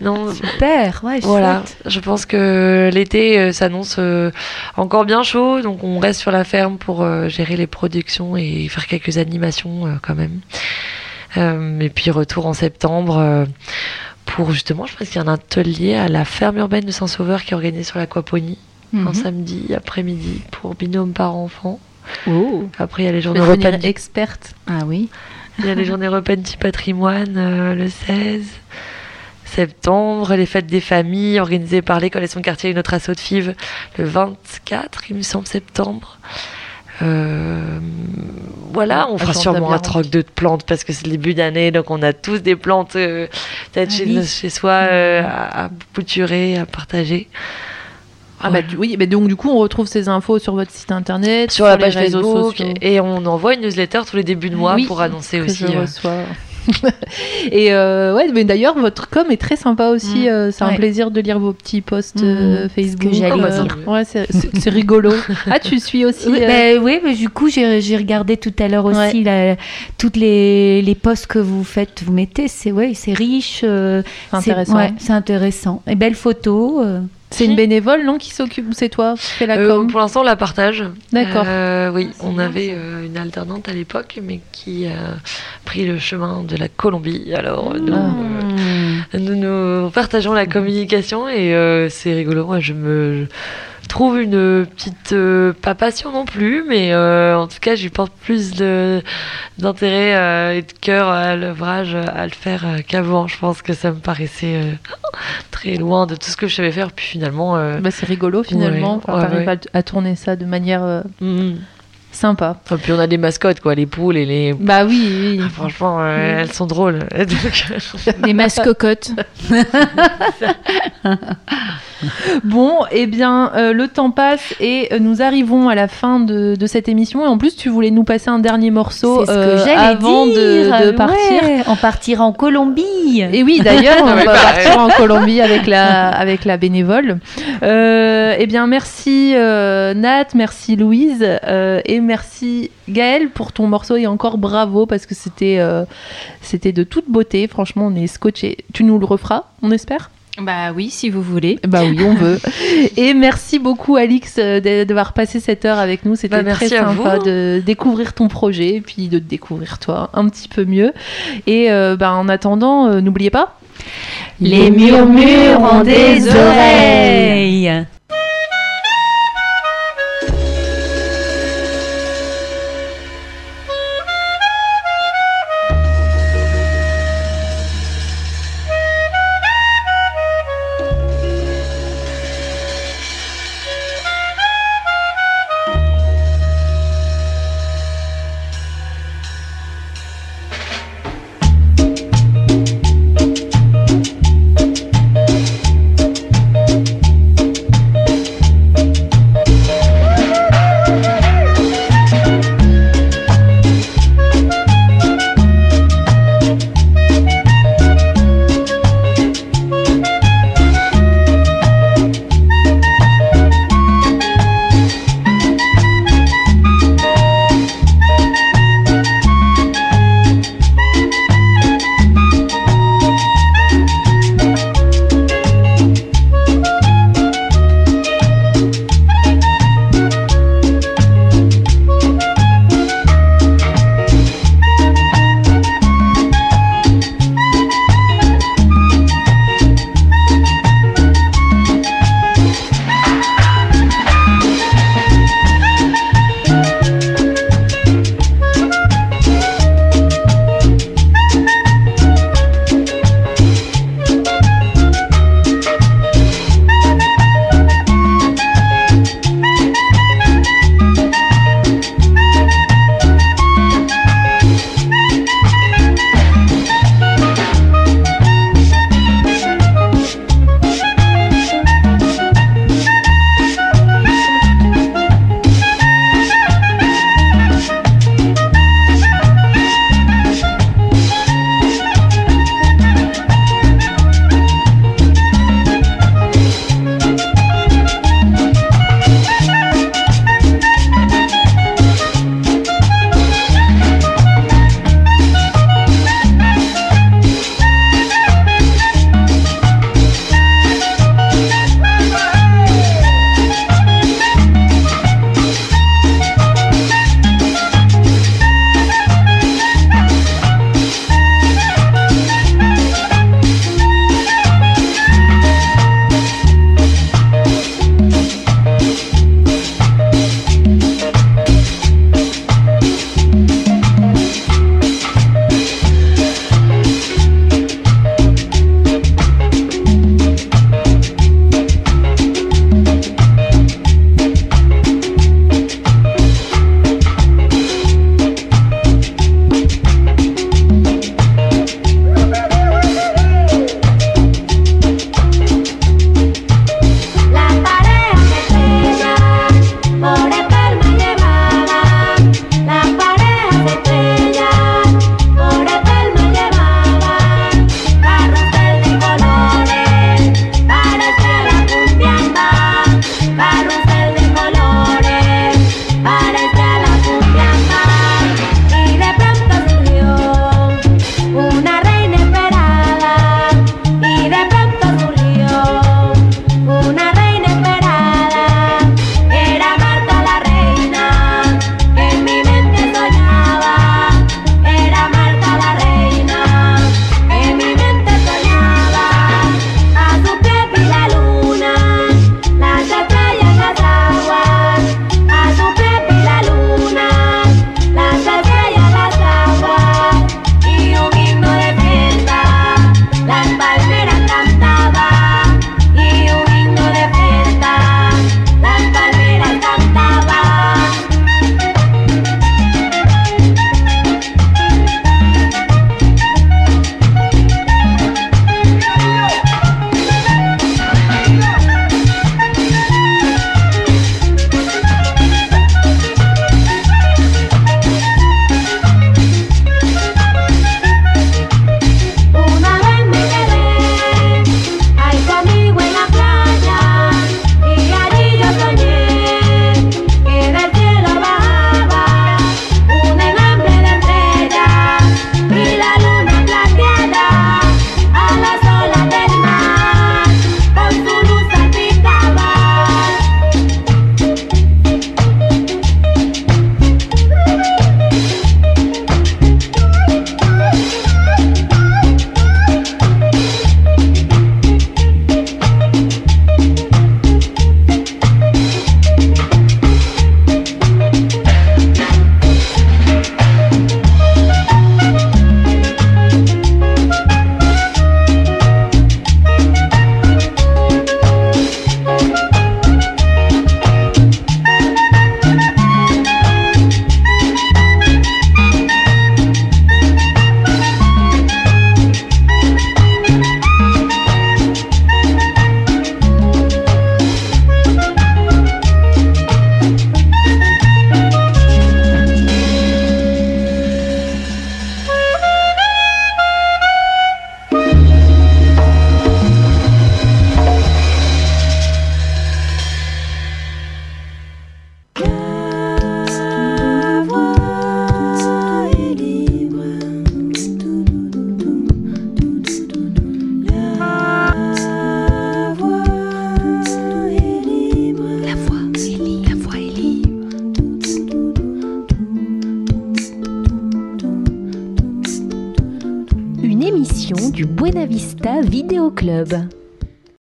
Speaker 5: Non,
Speaker 1: Super, ouais,
Speaker 5: Voilà,
Speaker 1: chouette.
Speaker 5: je pense que l'été euh, s'annonce euh, encore bien chaud, donc on reste sur la ferme pour euh, gérer les productions et faire quelques animations euh, quand même. Euh, et puis retour en septembre euh, pour justement, je pense qu'il y a un atelier à la ferme urbaine de Saint-Sauveur qui est organisé sur l'aquaponie un
Speaker 1: Mhm.
Speaker 5: samedi après-midi pour binôme parents-enfants.
Speaker 1: Oh.
Speaker 5: Après, il y a les journées de-
Speaker 2: experte.
Speaker 1: Ah oui.
Speaker 5: il y a les journées *laughs* repas du patrimoine euh, le 16 septembre, les fêtes des familles organisées par l'école et son quartier et notre assaut de FIV le 24, il me semble, septembre. Euh, voilà, on fera sûrement un troc de plantes parce que c'est le début d'année, donc on a tous des plantes euh, peut-être
Speaker 1: Ah
Speaker 5: chez,
Speaker 1: oui.
Speaker 5: chez soi euh, à, à bouturer, à partager.
Speaker 2: Ah bah du- oui, mais donc du coup on retrouve ces infos sur votre site internet,
Speaker 5: sur la page Facebook et on envoie une newsletter tous les débuts de mois
Speaker 2: Oui,
Speaker 5: pour annoncer aussi.
Speaker 2: je
Speaker 5: euh,
Speaker 2: reçois. *laughs* et euh, ouais, mais d'ailleurs votre com est très sympa aussi.
Speaker 5: Mm.
Speaker 2: euh, c'est un
Speaker 1: Ouais.
Speaker 2: plaisir de lire vos petits posts
Speaker 1: Mm,
Speaker 2: euh,
Speaker 1: ce
Speaker 2: Facebook.
Speaker 5: dire.
Speaker 2: Ouais, c'est- c'est c'est rigolo. *laughs* ah, tu suis aussi.
Speaker 1: Oui, bah, oui, mais du coup, j'ai regardé tout à l'heure aussi la- toutes les, les posts que vous faites, vous mettez. C'est ouais, c'est riche.
Speaker 2: c'est intéressant.
Speaker 1: ouais, c'est intéressant. Et belles photos. Euh.
Speaker 2: C'est une bénévole, non, qui s'occupe ou c'est toi qui fais la
Speaker 5: Euh,
Speaker 2: com
Speaker 5: pour l'instant, on la partage.
Speaker 2: D'accord.
Speaker 5: Euh, oui, on avait euh, une alternante à l'époque, mais qui a pris le chemin de la Colombie. Alors, euh, nous,
Speaker 2: Ah.
Speaker 5: euh, nous, nous partageons la communication et euh, c'est rigolo. Moi, je me trouve une petite, euh, pas passion non plus, mais euh, en tout cas, j'y porte plus de- d'intérêt euh, et de cœur à l'ouvrage, à le faire euh, qu'avant. Je pense que ça me paraissait euh, très loin de tout ce que je savais faire. Puis finalement, euh,
Speaker 2: Bah, c'est rigolo finalement.
Speaker 5: Ouais,
Speaker 2: Enfin,
Speaker 5: ouais,
Speaker 2: à, à tourner ça de manière euh,
Speaker 5: mm.
Speaker 2: sympa.
Speaker 5: Et puis on a des mascottes, quoi, les poules et les.
Speaker 2: Bah oui, oui.
Speaker 5: Ah, franchement, euh,
Speaker 2: Mm.
Speaker 5: elles sont drôles. Donc,
Speaker 3: Des mascocottes. *laughs* *laughs* *laughs* *laughs*
Speaker 2: Bon, eh bien, euh, le temps passe et euh, nous arrivons à la fin de, de cette émission. Et en plus, tu voulais nous passer un dernier morceau
Speaker 1: C'est ce que
Speaker 2: euh,
Speaker 1: j'allais
Speaker 2: avant
Speaker 1: dire.
Speaker 2: de, de partir.
Speaker 1: Ouais, on partira en Colombie.
Speaker 2: Et oui, d'ailleurs, *laughs* on va partir en Colombie avec la, avec la bénévole. Euh, eh bien, merci euh, Nat, merci Louise euh, et merci Gaëlle pour ton morceau et encore bravo parce que c'était euh, c'était de toute beauté. Franchement, on est scotché. Tu nous le referas, on espère?
Speaker 3: Bah oui, si vous voulez.
Speaker 2: Bah oui, on veut. Et merci beaucoup Alix euh, de- d'avoir passé cette heure avec nous. C'était
Speaker 5: Bah,
Speaker 2: très sympa de découvrir ton projet et puis de te découvrir toi un petit peu mieux. Et euh, bah, en attendant, euh, n'oubliez pas.
Speaker 1: Les murmures ont des oreilles.